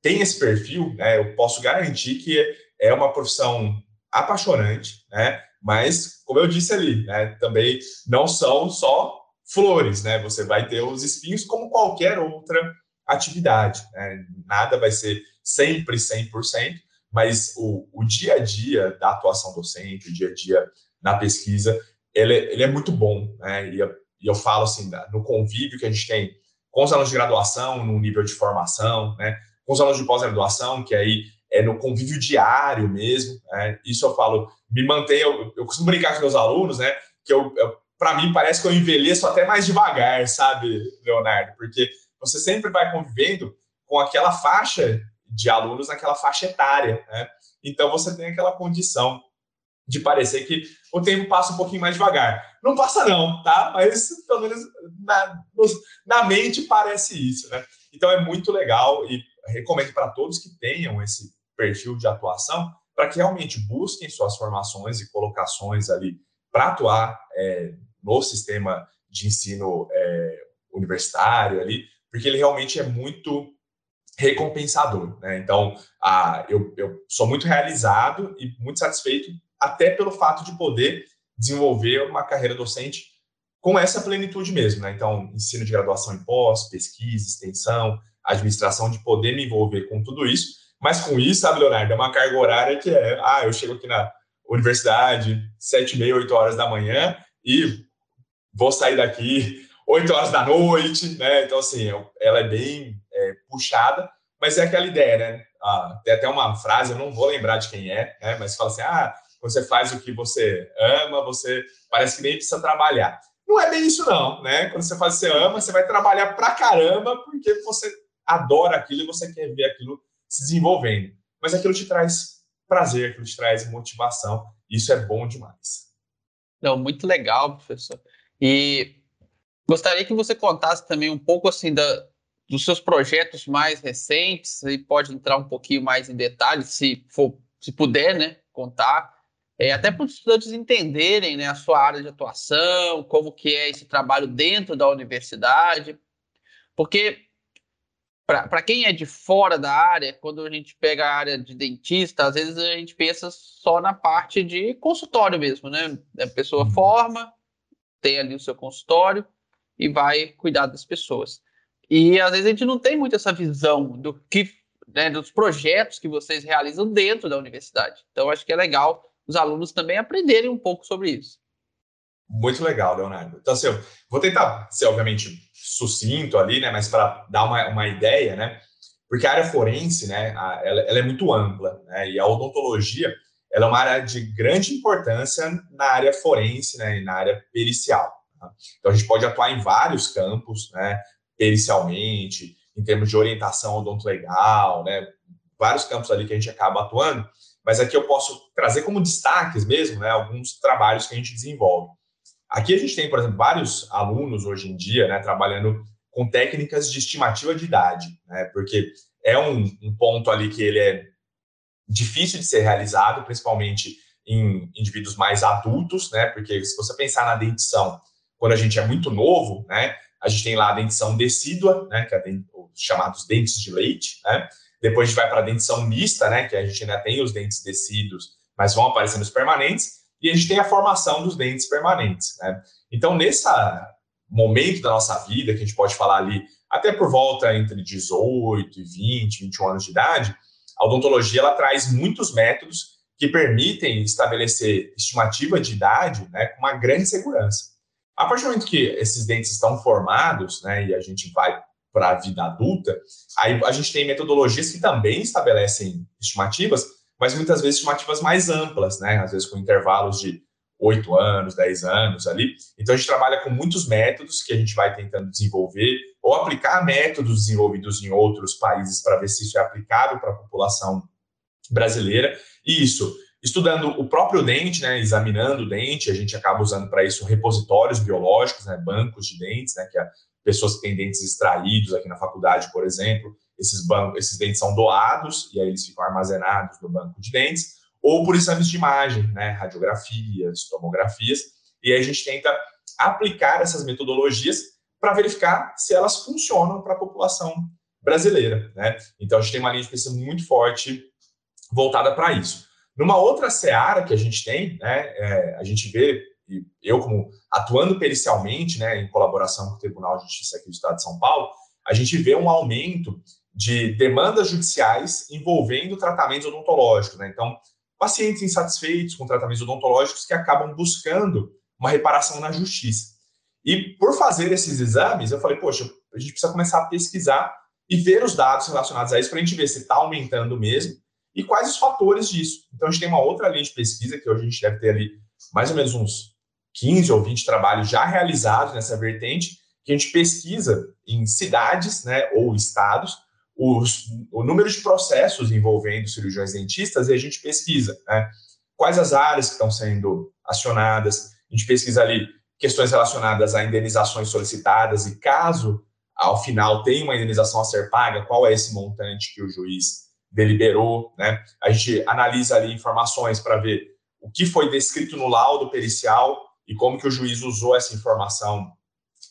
tem esse perfil, né, eu posso garantir que é uma profissão apaixonante, né? Mas, como eu disse ali, né, também não são só flores, né? Você vai ter os espinhos como qualquer outra atividade. Né? Nada vai ser sempre 100%, mas o, o dia a dia da atuação docente, o dia a dia na pesquisa, ele, ele é muito bom. Né? E, eu, e eu falo assim, no convívio que a gente tem com os alunos de graduação, no nível de formação, né? com os alunos de pós-graduação, que aí é no convívio diário mesmo. Né? Isso eu falo, me mantém. Eu, eu costumo brincar com meus alunos, né? Que eu, eu para mim parece que eu envelheço até mais devagar, sabe, Leonardo? Porque você sempre vai convivendo com aquela faixa de alunos naquela faixa etária, né? Então você tem aquela condição de parecer que o tempo passa um pouquinho mais devagar. Não passa não, tá? Mas pelo menos na, na mente parece isso, né? Então é muito legal e recomendo para todos que tenham esse perfil de atuação para que realmente busquem suas formações e colocações ali para atuar é, no sistema de ensino é, universitário ali, porque ele realmente é muito recompensador. Né? Então, a, eu, eu sou muito realizado e muito satisfeito, até pelo fato de poder desenvolver uma carreira docente com essa plenitude mesmo. Né? Então, ensino de graduação em pós, pesquisa, extensão, administração, de poder me envolver com tudo isso. Mas com isso, sabe, Leonardo, é uma carga horária que é, ah, eu chego aqui na universidade, sete e meia, oito horas da manhã e vou sair daqui 8 horas da noite, né? Então, assim, ela é bem é, puxada, mas é aquela ideia, né? Ah, tem até uma frase, eu não vou lembrar de quem é, né? Mas fala assim: ah, quando você faz o que você ama, você parece que nem precisa trabalhar. Não é bem isso, não, né? Quando você faz o que você ama, você vai trabalhar pra caramba, porque você adora aquilo e você quer ver aquilo se desenvolvendo. Mas aquilo te traz prazer, aquilo te traz motivação. Isso é bom demais. Não, muito legal, professor. E Gostaria que você contasse também um pouco assim da, dos seus projetos mais recentes, e pode entrar um pouquinho mais em detalhes, se for, se puder, né, contar, é, até para os estudantes entenderem, né, a sua área de atuação, como que é esse trabalho dentro da universidade, porque para quem é de fora da área, quando a gente pega a área de dentista, às vezes a gente pensa só na parte de consultório mesmo, né? A pessoa uhum. forma, tem ali o seu consultório, e vai cuidar das pessoas. E às vezes a gente não tem muito essa visão do que, né, dos projetos que vocês realizam dentro da universidade. Então acho que é legal os alunos também aprenderem um pouco sobre isso. Muito legal, Leonardo. Então, assim, vou tentar ser, obviamente, sucinto ali, né? Mas para dar uma, uma ideia, né? Porque a área forense, né? Ela, ela, é muito ampla, né? E a odontologia, ela é uma área de grande importância na área forense, né? E na área pericial. Tá? Então, a gente pode atuar em vários campos, né, pericialmente, em termos de orientação odontolegal, né, vários campos ali que a gente acaba atuando, mas aqui eu posso trazer como destaques mesmo, né, alguns trabalhos que a gente desenvolve. Aqui a gente tem, por exemplo, vários alunos hoje em dia, né, trabalhando com técnicas de estimativa de idade, né, porque é um, um ponto ali que ele é difícil de ser realizado, principalmente em indivíduos mais adultos, né, porque se você pensar na dentição, quando a gente é muito novo, né, a gente tem lá a dentição decídua, né, que é os chamados dentes de leite, né? Depois a gente vai para a dentição mista, né, que a gente ainda tem os dentes decíduos, mas vão aparecendo os permanentes, e a gente tem a formação dos dentes permanentes, né? Então, nesse momento da nossa vida, que a gente pode falar ali até por volta entre 18 e 20, 21 anos de idade, a odontologia ela traz muitos métodos que permitem estabelecer estimativa de idade né, com uma grande segurança. A partir do momento que esses dentes estão formados, né, e a gente vai para a vida adulta, aí a gente tem metodologias que também estabelecem estimativas, mas muitas vezes estimativas mais amplas, né? Às vezes com intervalos de 8 anos, 10 anos ali. Então a gente trabalha com muitos métodos que a gente vai tentando desenvolver ou aplicar métodos desenvolvidos em outros países para ver se isso é aplicável para a população brasileira. E isso, estudando o próprio dente, né, examinando o dente, a gente acaba usando para isso repositórios biológicos, né, bancos de dentes, né, que é pessoas que têm dentes extraídos aqui na faculdade, por exemplo, esses, bancos, esses dentes são doados e aí eles ficam armazenados no banco de dentes, ou por exames de imagem, né, radiografias, tomografias, e aí a gente tenta aplicar essas metodologias para verificar se elas funcionam para a população brasileira. Né? Então a gente tem uma linha de pesquisa muito forte voltada para isso. Numa outra seara que a gente tem, né, é, a gente vê, eu como atuando pericialmente, né, em colaboração com o Tribunal de Justiça aqui do Estado de São Paulo, a gente vê um aumento de demandas judiciais envolvendo tratamentos odontológicos. Né? Então, pacientes insatisfeitos com tratamentos odontológicos que acabam buscando uma reparação na justiça. E por fazer esses exames, eu falei, poxa, a gente precisa começar a pesquisar e ver os dados relacionados a isso para a gente ver se está aumentando mesmo e quais os fatores disso. Então, a gente tem uma outra linha de pesquisa que hoje a gente deve ter ali mais ou menos uns 15 ou 20 trabalhos já realizados nessa vertente, que a gente pesquisa em cidades né, ou estados os, o número de processos envolvendo cirurgiões dentistas e a gente pesquisa né, quais as áreas que estão sendo acionadas, a gente pesquisa ali questões relacionadas a indenizações solicitadas e caso ao final tenha uma indenização a ser paga, qual é esse montante que o juiz deliberou, né? A gente analisa ali informações para ver o que foi descrito no laudo pericial e como que o juiz usou essa informação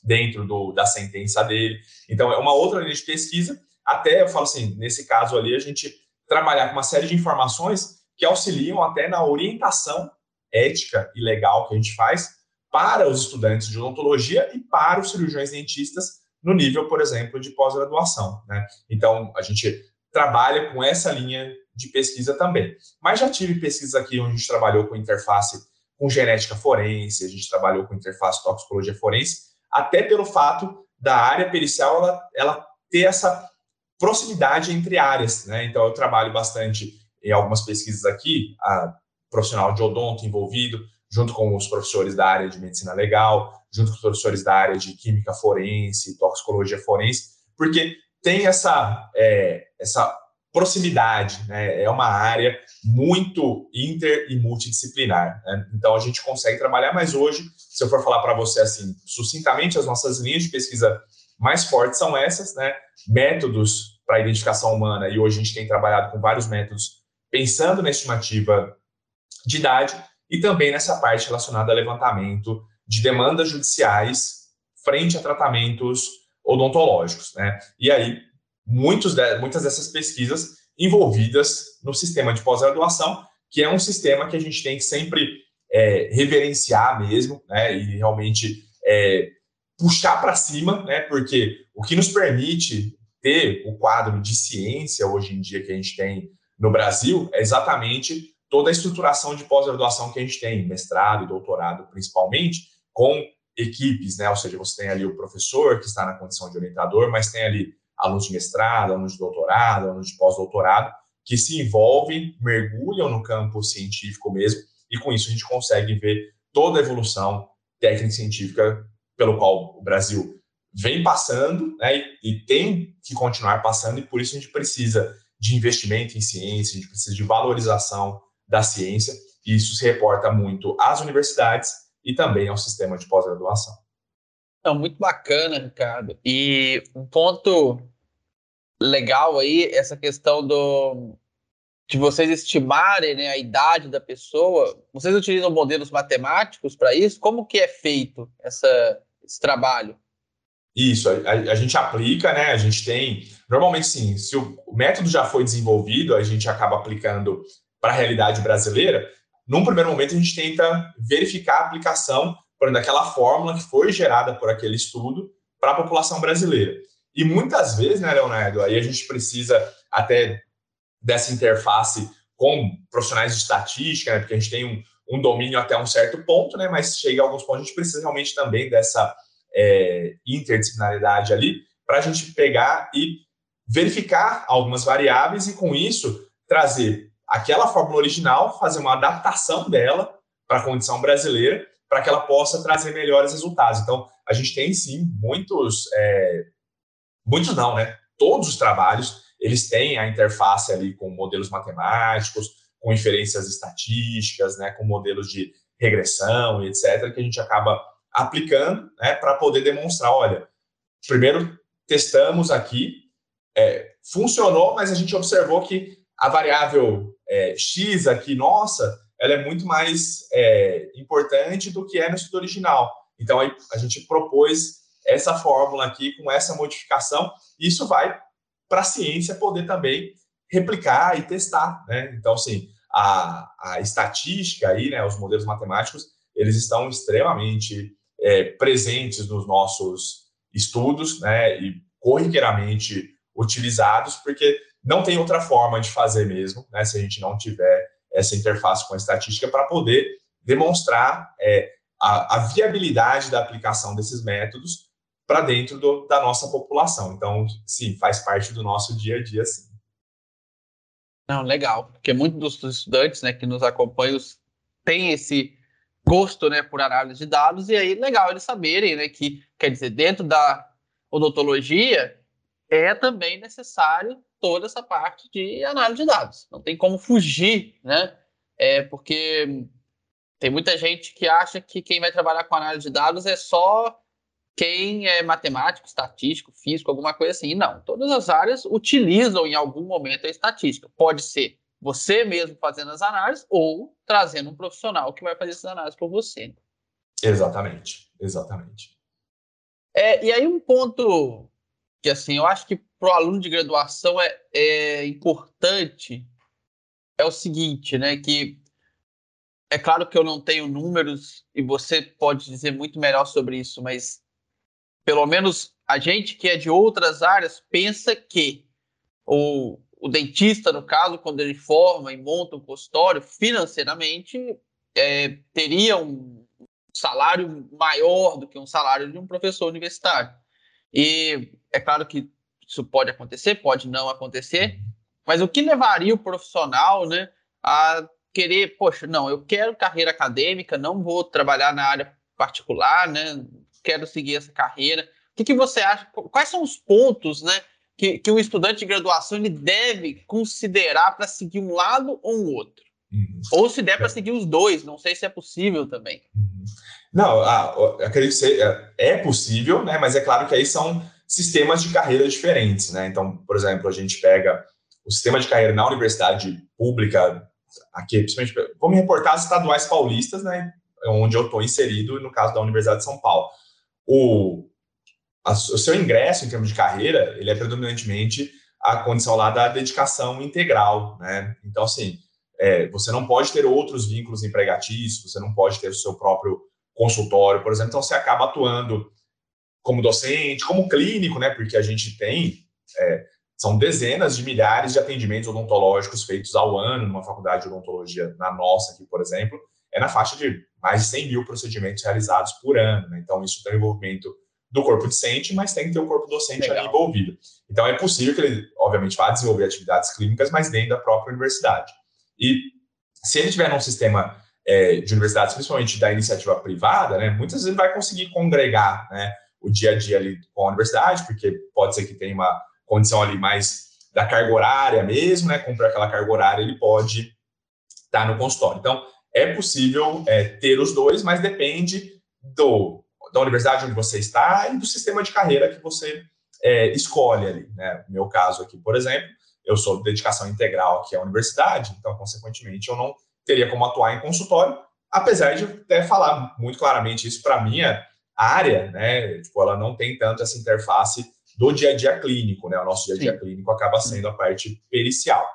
dentro do, da sentença dele. Então, é uma outra linha de pesquisa até, eu falo assim, nesse caso ali, a gente trabalhar com uma série de informações que auxiliam até na orientação ética e legal que a gente faz para os estudantes de odontologia e para os cirurgiões dentistas no nível, por exemplo, de pós-graduação. Né? Então, a gente trabalha com essa linha de pesquisa também. Mas já tive pesquisas aqui onde a gente trabalhou com interface com genética forense, a gente trabalhou com interface toxicologia forense, até pelo fato da área pericial ela, ela ter essa proximidade entre áreas, né? Então, eu trabalho bastante em algumas pesquisas aqui, a profissional de odonto envolvido, junto com os professores da área de medicina legal, junto com os professores da área de química forense, toxicologia forense, porque tem essa, é, essa proximidade, né? É uma área muito inter e multidisciplinar. Né? Então, a gente consegue trabalhar, mas hoje, se eu for falar para você assim, sucintamente, as nossas linhas de pesquisa mais fortes são essas, né? Métodos para identificação humana, e hoje a gente tem trabalhado com vários métodos pensando na estimativa de idade e também nessa parte relacionada a levantamento de demandas judiciais frente a tratamentos odontológicos, né? E aí, muitos de, muitas dessas pesquisas envolvidas no sistema de pós-graduação, que é um sistema que a gente tem que sempre é, reverenciar mesmo, né? E realmente é, puxar para cima, né? Porque o que nos permite ter o quadro de ciência hoje em dia que a gente tem no Brasil é exatamente toda a estruturação de pós-graduação que a gente tem, mestrado e doutorado principalmente, com equipes, né? Ou seja, você tem ali o professor que está na condição de orientador, mas tem ali alunos de mestrado, alunos de doutorado, alunos de pós-doutorado que se envolvem, mergulham no campo científico mesmo, e com isso a gente consegue ver toda a evolução técnica científica pelo qual o Brasil vem passando né, e, tem que continuar passando, e por isso a gente precisa de investimento em ciência, a gente precisa de valorização da ciência, e isso se reporta muito às universidades e também ao sistema de pós-graduação. É muito bacana, Ricardo. E um ponto legal aí, essa questão do de vocês estimarem né, a idade da pessoa. Vocês utilizam modelos matemáticos para isso? Como que é feito essa, esse trabalho? Isso, a, a, gente aplica, né? A gente tem. Normalmente, sim, se o método já foi desenvolvido, a gente acaba aplicando para a realidade brasileira. Num primeiro momento, a gente tenta verificar a aplicação por daquela fórmula que foi gerada por aquele estudo para a população brasileira. E muitas vezes, né, Leonardo, aí a gente precisa até dessa interface com profissionais de estatística, né, porque a gente tem um, um domínio até um certo ponto, né? Mas chega a alguns pontos, a gente precisa realmente também dessa é, interdisciplinaridade ali para a gente pegar e verificar algumas variáveis e, com isso, trazer aquela fórmula original, fazer uma adaptação dela para a condição brasileira, para que ela possa trazer melhores resultados. Então, a gente tem sim muitos, é, muitos não, né? Todos os trabalhos eles têm a interface ali com modelos matemáticos, com inferências estatísticas, né, com modelos de regressão e etc, que a gente acaba aplicando né, para poder demonstrar, olha, primeiro testamos aqui, é, funcionou, mas a gente observou que a variável é, x aqui, nossa, ela é muito mais é, importante do que é no estudo original. Então, a gente propôs essa fórmula aqui com essa modificação. Isso vai para a ciência poder também replicar e testar. Né? Então, assim, a, a estatística aí, né, os modelos matemáticos, eles estão extremamente é, presentes nos nossos estudos né, e corriqueiramente utilizados, porque não tem outra forma de fazer mesmo, né, se a gente não tiver essa interface com a estatística para poder demonstrar é, a, a, viabilidade da aplicação desses métodos para dentro do, da nossa população. Então, sim, faz parte do nosso dia a dia, sim. Não, legal, porque muitos dos estudantes né, que nos acompanham têm esse gosto né, por análise de dados, e aí legal eles saberem né, que, quer dizer, dentro da odontologia é também necessário toda essa parte de análise de dados. Não tem como fugir, né? É porque tem muita gente que acha que quem vai trabalhar com análise de dados é só quem é matemático, estatístico, físico, alguma coisa assim. Não, todas as áreas utilizam em algum momento a estatística. Pode ser você mesmo fazendo as análises ou trazendo um profissional que vai fazer essas análises por você. Exatamente, exatamente. É, e aí um ponto que assim eu acho que para o aluno de graduação é, é importante é o seguinte, né? Que é claro que eu não tenho números e você pode dizer muito melhor sobre isso, mas pelo menos a gente que é de outras áreas pensa que o, o dentista, no caso, quando ele forma e monta um consultório, financeiramente é, teria um salário maior do que um salário de um professor universitário. E é claro que isso pode acontecer, pode não acontecer, mas o que levaria o profissional né, a querer, poxa, não, eu quero carreira acadêmica, não vou trabalhar na área particular, né? quero seguir essa carreira. O que, que você acha? Quais são os pontos, né, que, que um estudante de graduação ele deve considerar para seguir um lado ou um outro? Uhum. Ou se der para seguir os dois, não sei se é possível também. Uhum. Não, ah, eu acredito que é, é possível, né? Mas é claro que aí são sistemas de carreira diferentes, né? Então, por exemplo, a gente pega o sistema de carreira na universidade pública, aqui, principalmente, vamos reportar as estaduais paulistas, né? Onde eu estou inserido, no caso da Universidade de São Paulo o, a, o seu ingresso em termos de carreira, ele é predominantemente a condição lá da dedicação integral, né? Então, assim, é, você não pode ter outros vínculos empregatícios, você não pode ter o seu próprio consultório, por exemplo, então você acaba atuando como docente, como clínico, né? Porque a gente tem é, são dezenas de milhares de atendimentos odontológicos feitos ao ano numa faculdade de odontologia, na nossa aqui, por exemplo, é na faixa de mais de 100 mil procedimentos realizados por ano. Né? Então, isso tem o envolvimento do corpo docente, mas tem que ter o corpo docente Legal. ali envolvido. Então, é possível que ele, obviamente, vá desenvolver atividades clínicas, mas dentro da própria universidade. E se ele tiver num sistema é, de universidades, principalmente da iniciativa privada, né, muitas vezes vai conseguir congregar né, o dia a dia ali com a universidade, porque pode ser que tenha uma condição ali mais da carga horária mesmo, né, cumprir aquela carga horária, ele pode estar no consultório. Então, é possível é, ter os dois, mas depende do, da universidade onde você está e do sistema de carreira que você é, escolhe ali. Né? No meu caso aqui, por exemplo, eu sou de dedicação integral aqui à universidade, então, consequentemente, eu não teria como atuar em consultório, apesar de até falar muito claramente isso para a minha área, né? Tipo, ela não tem tanto essa interface do dia a dia clínico, né? O nosso dia a dia Sim. clínico acaba sendo a parte pericial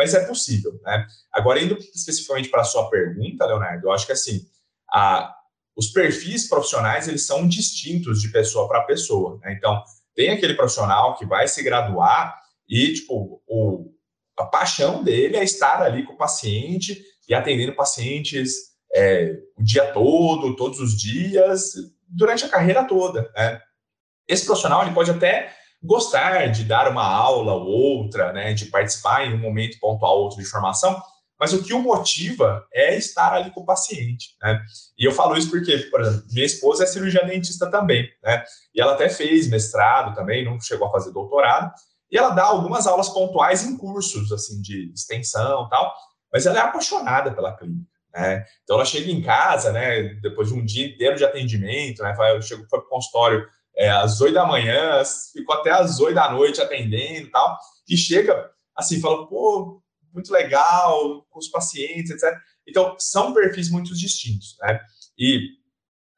mas é possível, né? Agora, indo especificamente para a sua pergunta, Leonardo, eu acho que assim, a, os perfis profissionais, eles são distintos de pessoa para pessoa, né? Então, tem aquele profissional que vai se graduar e, tipo, o, a paixão dele é estar ali com o paciente e atendendo pacientes é, o dia todo, todos os dias, durante a carreira toda, né? Esse profissional, ele pode até gostar de dar uma aula ou outra, né, de participar em um momento pontual ou outro de formação, mas o que o motiva é estar ali com o paciente, né? E eu falo isso porque, por exemplo, minha esposa é cirurgiã dentista também, né? E ela até fez mestrado também, não chegou a fazer doutorado, e ela dá algumas aulas pontuais em cursos, assim, de extensão tal, mas ela é apaixonada pela clínica, né? Então ela chega em casa, né, depois de um dia inteiro de atendimento, né? Eu chego para o consultório é, às oito da manhã, ficou até às oito da noite atendendo e tal, e chega assim, fala, pô, muito legal, com os pacientes, etc. Então, são perfis muito distintos, né? E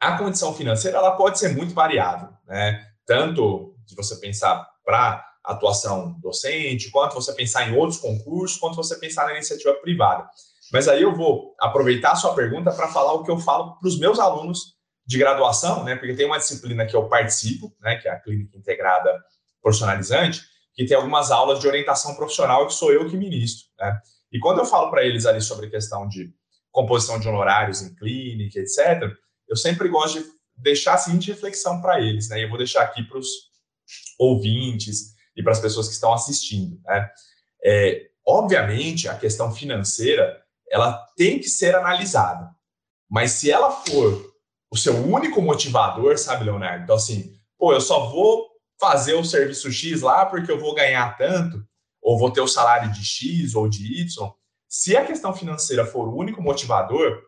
a condição financeira, ela pode ser muito variável, né? Tanto de você pensar para atuação docente, quanto você pensar em outros concursos, quanto você pensar na iniciativa privada. Mas aí eu vou aproveitar a sua pergunta para falar o que eu falo para os meus alunos de graduação, né? Porque tem uma disciplina que eu participo, né? Que é a clínica integrada profissionalizante, que tem algumas aulas de orientação profissional que sou eu que ministro, né? E quando eu falo para eles ali sobre questão de composição de honorários em clínica, etc., eu sempre gosto de deixar a seguinte reflexão para eles, né? E eu vou deixar aqui para os ouvintes e para as pessoas que estão assistindo, né? É, obviamente, a questão financeira ela tem que ser analisada, mas se ela for o seu único motivador, sabe, Leonardo? Então, assim, pô, eu só vou fazer o serviço X lá porque eu vou ganhar tanto, ou vou ter o salário de X ou de Y. Se a questão financeira for o único motivador,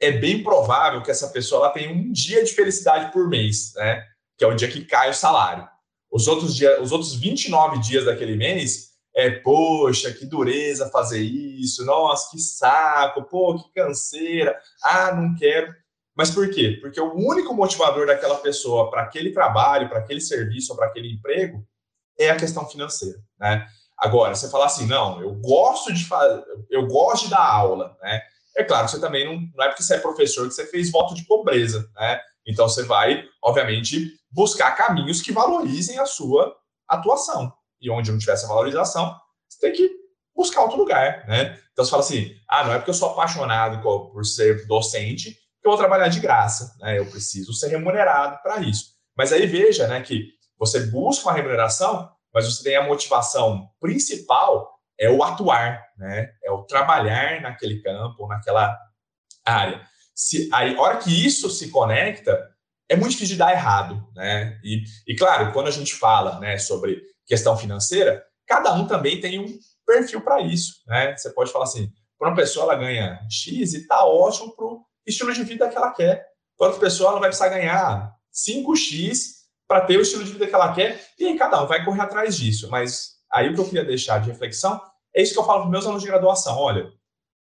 é bem provável que essa pessoa ela tenha um dia de felicidade por mês, né? Que é o dia que cai o salário. Os outros dias, os outros 29 dias daquele mês é, poxa, que dureza fazer isso, nossa, que saco, pô, que canseira, ah, não quero. Mas por quê? Porque o único motivador daquela pessoa para aquele trabalho, para aquele serviço, para aquele emprego é a questão financeira, né? Agora, você falar assim, não, eu gosto de fazer, eu gosto de dar aula, né? É claro, você também não, não é porque você é professor que você fez voto de pobreza, né? Então você vai, obviamente, buscar caminhos que valorizem a sua atuação. E onde não tiver essa valorização, você tem que buscar outro lugar, né? Então você fala assim, ah, não é porque eu sou apaixonado por ser docente que eu vou trabalhar de graça, né? Eu preciso ser remunerado para isso. Mas aí veja, né, que você busca uma remuneração, mas você tem a motivação principal é o atuar, né? É o trabalhar naquele campo, naquela área. Se aí, a hora que isso se conecta, é muito difícil de dar errado, né? E, e claro, quando a gente fala, né, sobre questão financeira, cada um também tem um perfil para isso, né? Você pode falar assim, para uma pessoa ela ganha X e tá ótimo para estilo de vida que ela quer. Para outra pessoa, ela vai precisar ganhar 5x para ter o estilo de vida que ela quer, e aí cada um vai correr atrás disso. Mas aí o que eu queria deixar de reflexão é isso que eu falo para meus alunos de graduação. Olha,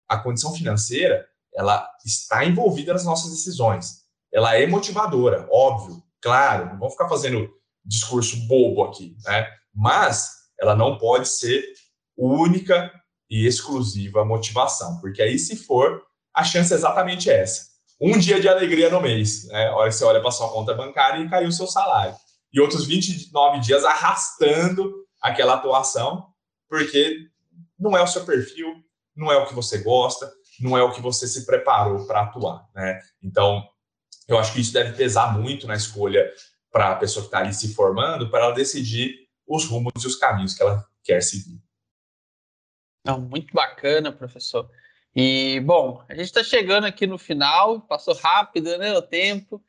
a condição financeira, ela está envolvida nas nossas decisões. Ela é motivadora, óbvio, claro, não vamos ficar fazendo discurso bobo aqui, né? Mas ela não pode ser única e exclusiva motivação, porque aí se for, a chance é exatamente essa. Um dia de alegria no mês, né? A hora que você olha para sua conta bancária e caiu o seu salário. E outros 29 dias arrastando aquela atuação, porque não é o seu perfil, não é o que você gosta, não é o que você se preparou para atuar, né? Então, eu acho que isso deve pesar muito na escolha para a pessoa que está ali se formando, para ela decidir os rumos e os caminhos que ela quer seguir. Não, muito bacana, professor. E, bom, a gente está chegando aqui no final, passou rápido né, o tempo,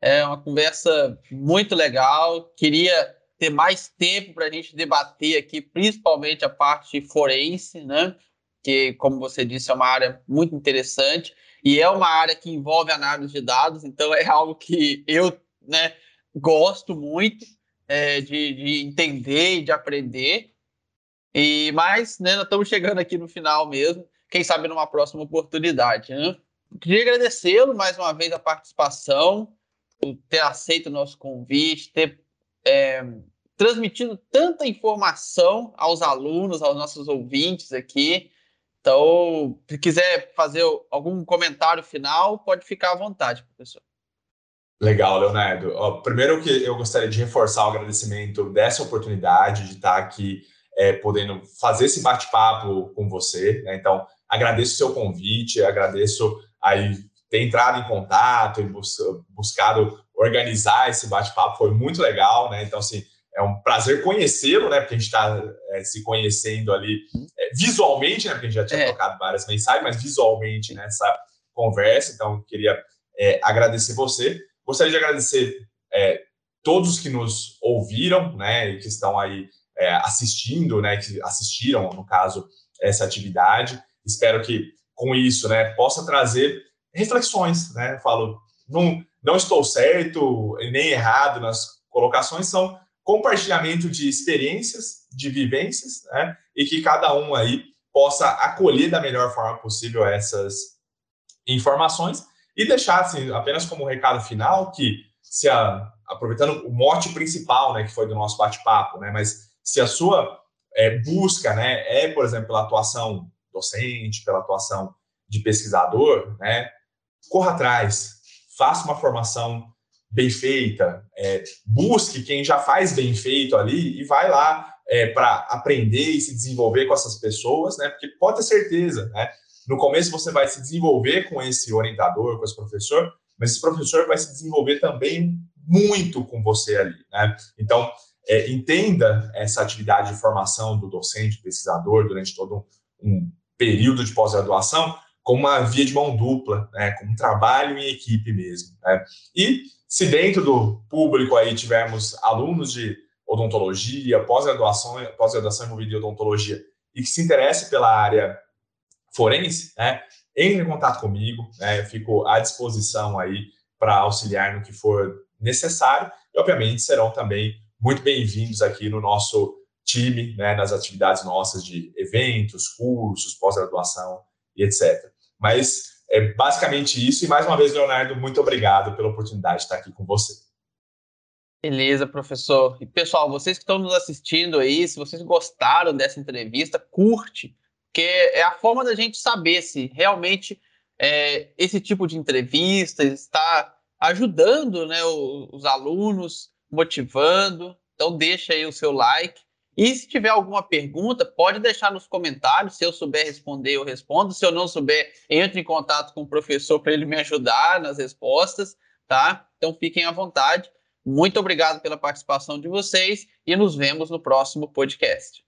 é uma conversa muito legal. Queria ter mais tempo para a gente debater aqui, principalmente a parte forense, né? Que, como você disse, é uma área muito interessante e é uma área que envolve análise de dados, então é algo que eu né, gosto muito é, de, de entender e de aprender. E mas, né, nós estamos chegando aqui no final mesmo quem sabe numa próxima oportunidade. Né? Queria agradecê-lo mais uma vez a participação, por ter aceito o nosso convite, ter é, transmitido tanta informação aos alunos, aos nossos ouvintes aqui. Então, se quiser fazer algum comentário final, pode ficar à vontade, professor. Legal, Leonardo. Primeiro que eu gostaria de reforçar o agradecimento dessa oportunidade de estar aqui é, podendo fazer esse bate-papo com você. Né? Então, agradeço o seu convite, agradeço aí ter entrado em contato e bus buscado organizar esse bate-papo, foi muito legal, né? Então, assim, é um prazer conhecê-lo, né? Porque a gente está é, se conhecendo ali é, visualmente, né? Porque a gente já tinha é. trocado várias mensagens, mas visualmente nessa conversa. Então, queria é, agradecer você. Gostaria de agradecer é, todos que nos ouviram, né? E que estão aí é, assistindo, né? Que assistiram, no caso, essa atividade. Espero que com isso, né? Possa trazer reflexões, né? Eu falo, não, não estou certo nem errado nas colocações, são compartilhamento de experiências, de vivências, né? E que cada um aí possa acolher da melhor forma possível essas informações e deixar, assim, apenas como recado final, que se a, aproveitando o mote principal, né, que foi do nosso bate-papo, né, mas se a sua é, busca, né, é, por exemplo, pela atuação docente, pela atuação de pesquisador, né, corra atrás, faça uma formação bem feita, é, busque quem já faz bem feito ali e vai lá é, para aprender e se desenvolver com essas pessoas, né? Porque pode ter certeza, né? No começo você vai se desenvolver com esse orientador, com esse professor, mas esse professor vai se desenvolver também muito com você ali, né? Então, é, entenda essa atividade de formação do docente, pesquisador, durante todo um, um período de pós-graduação, como uma via de mão dupla, né? Como um trabalho em equipe mesmo, né? E se dentro do público aí tivermos alunos de odontologia, pós-graduação, pós-graduação envolvida em odontologia e que se interesse pela área forense, né, entre em contato comigo, né, eu fico à disposição aí para auxiliar no que for necessário e, obviamente, serão também muito bem-vindos aqui no nosso time, né, nas atividades nossas de eventos, cursos, pós-graduação e etc. Mas é basicamente isso. E mais uma vez, Leonardo, muito obrigado pela oportunidade de estar aqui com você. Beleza, professor. E pessoal, vocês que estão nos assistindo aí, se vocês gostaram dessa entrevista, curte, porque é a forma da gente saber se realmente é, esse tipo de entrevista está ajudando né, os, os alunos, motivando. Então deixa aí o seu like. E se tiver alguma pergunta, pode deixar nos comentários. Se eu souber responder, eu respondo. Se eu não souber, entre em contato com o professor para ele me ajudar nas respostas, tá? Então fiquem à vontade. Muito obrigado pela participação de vocês e nos vemos no próximo podcast.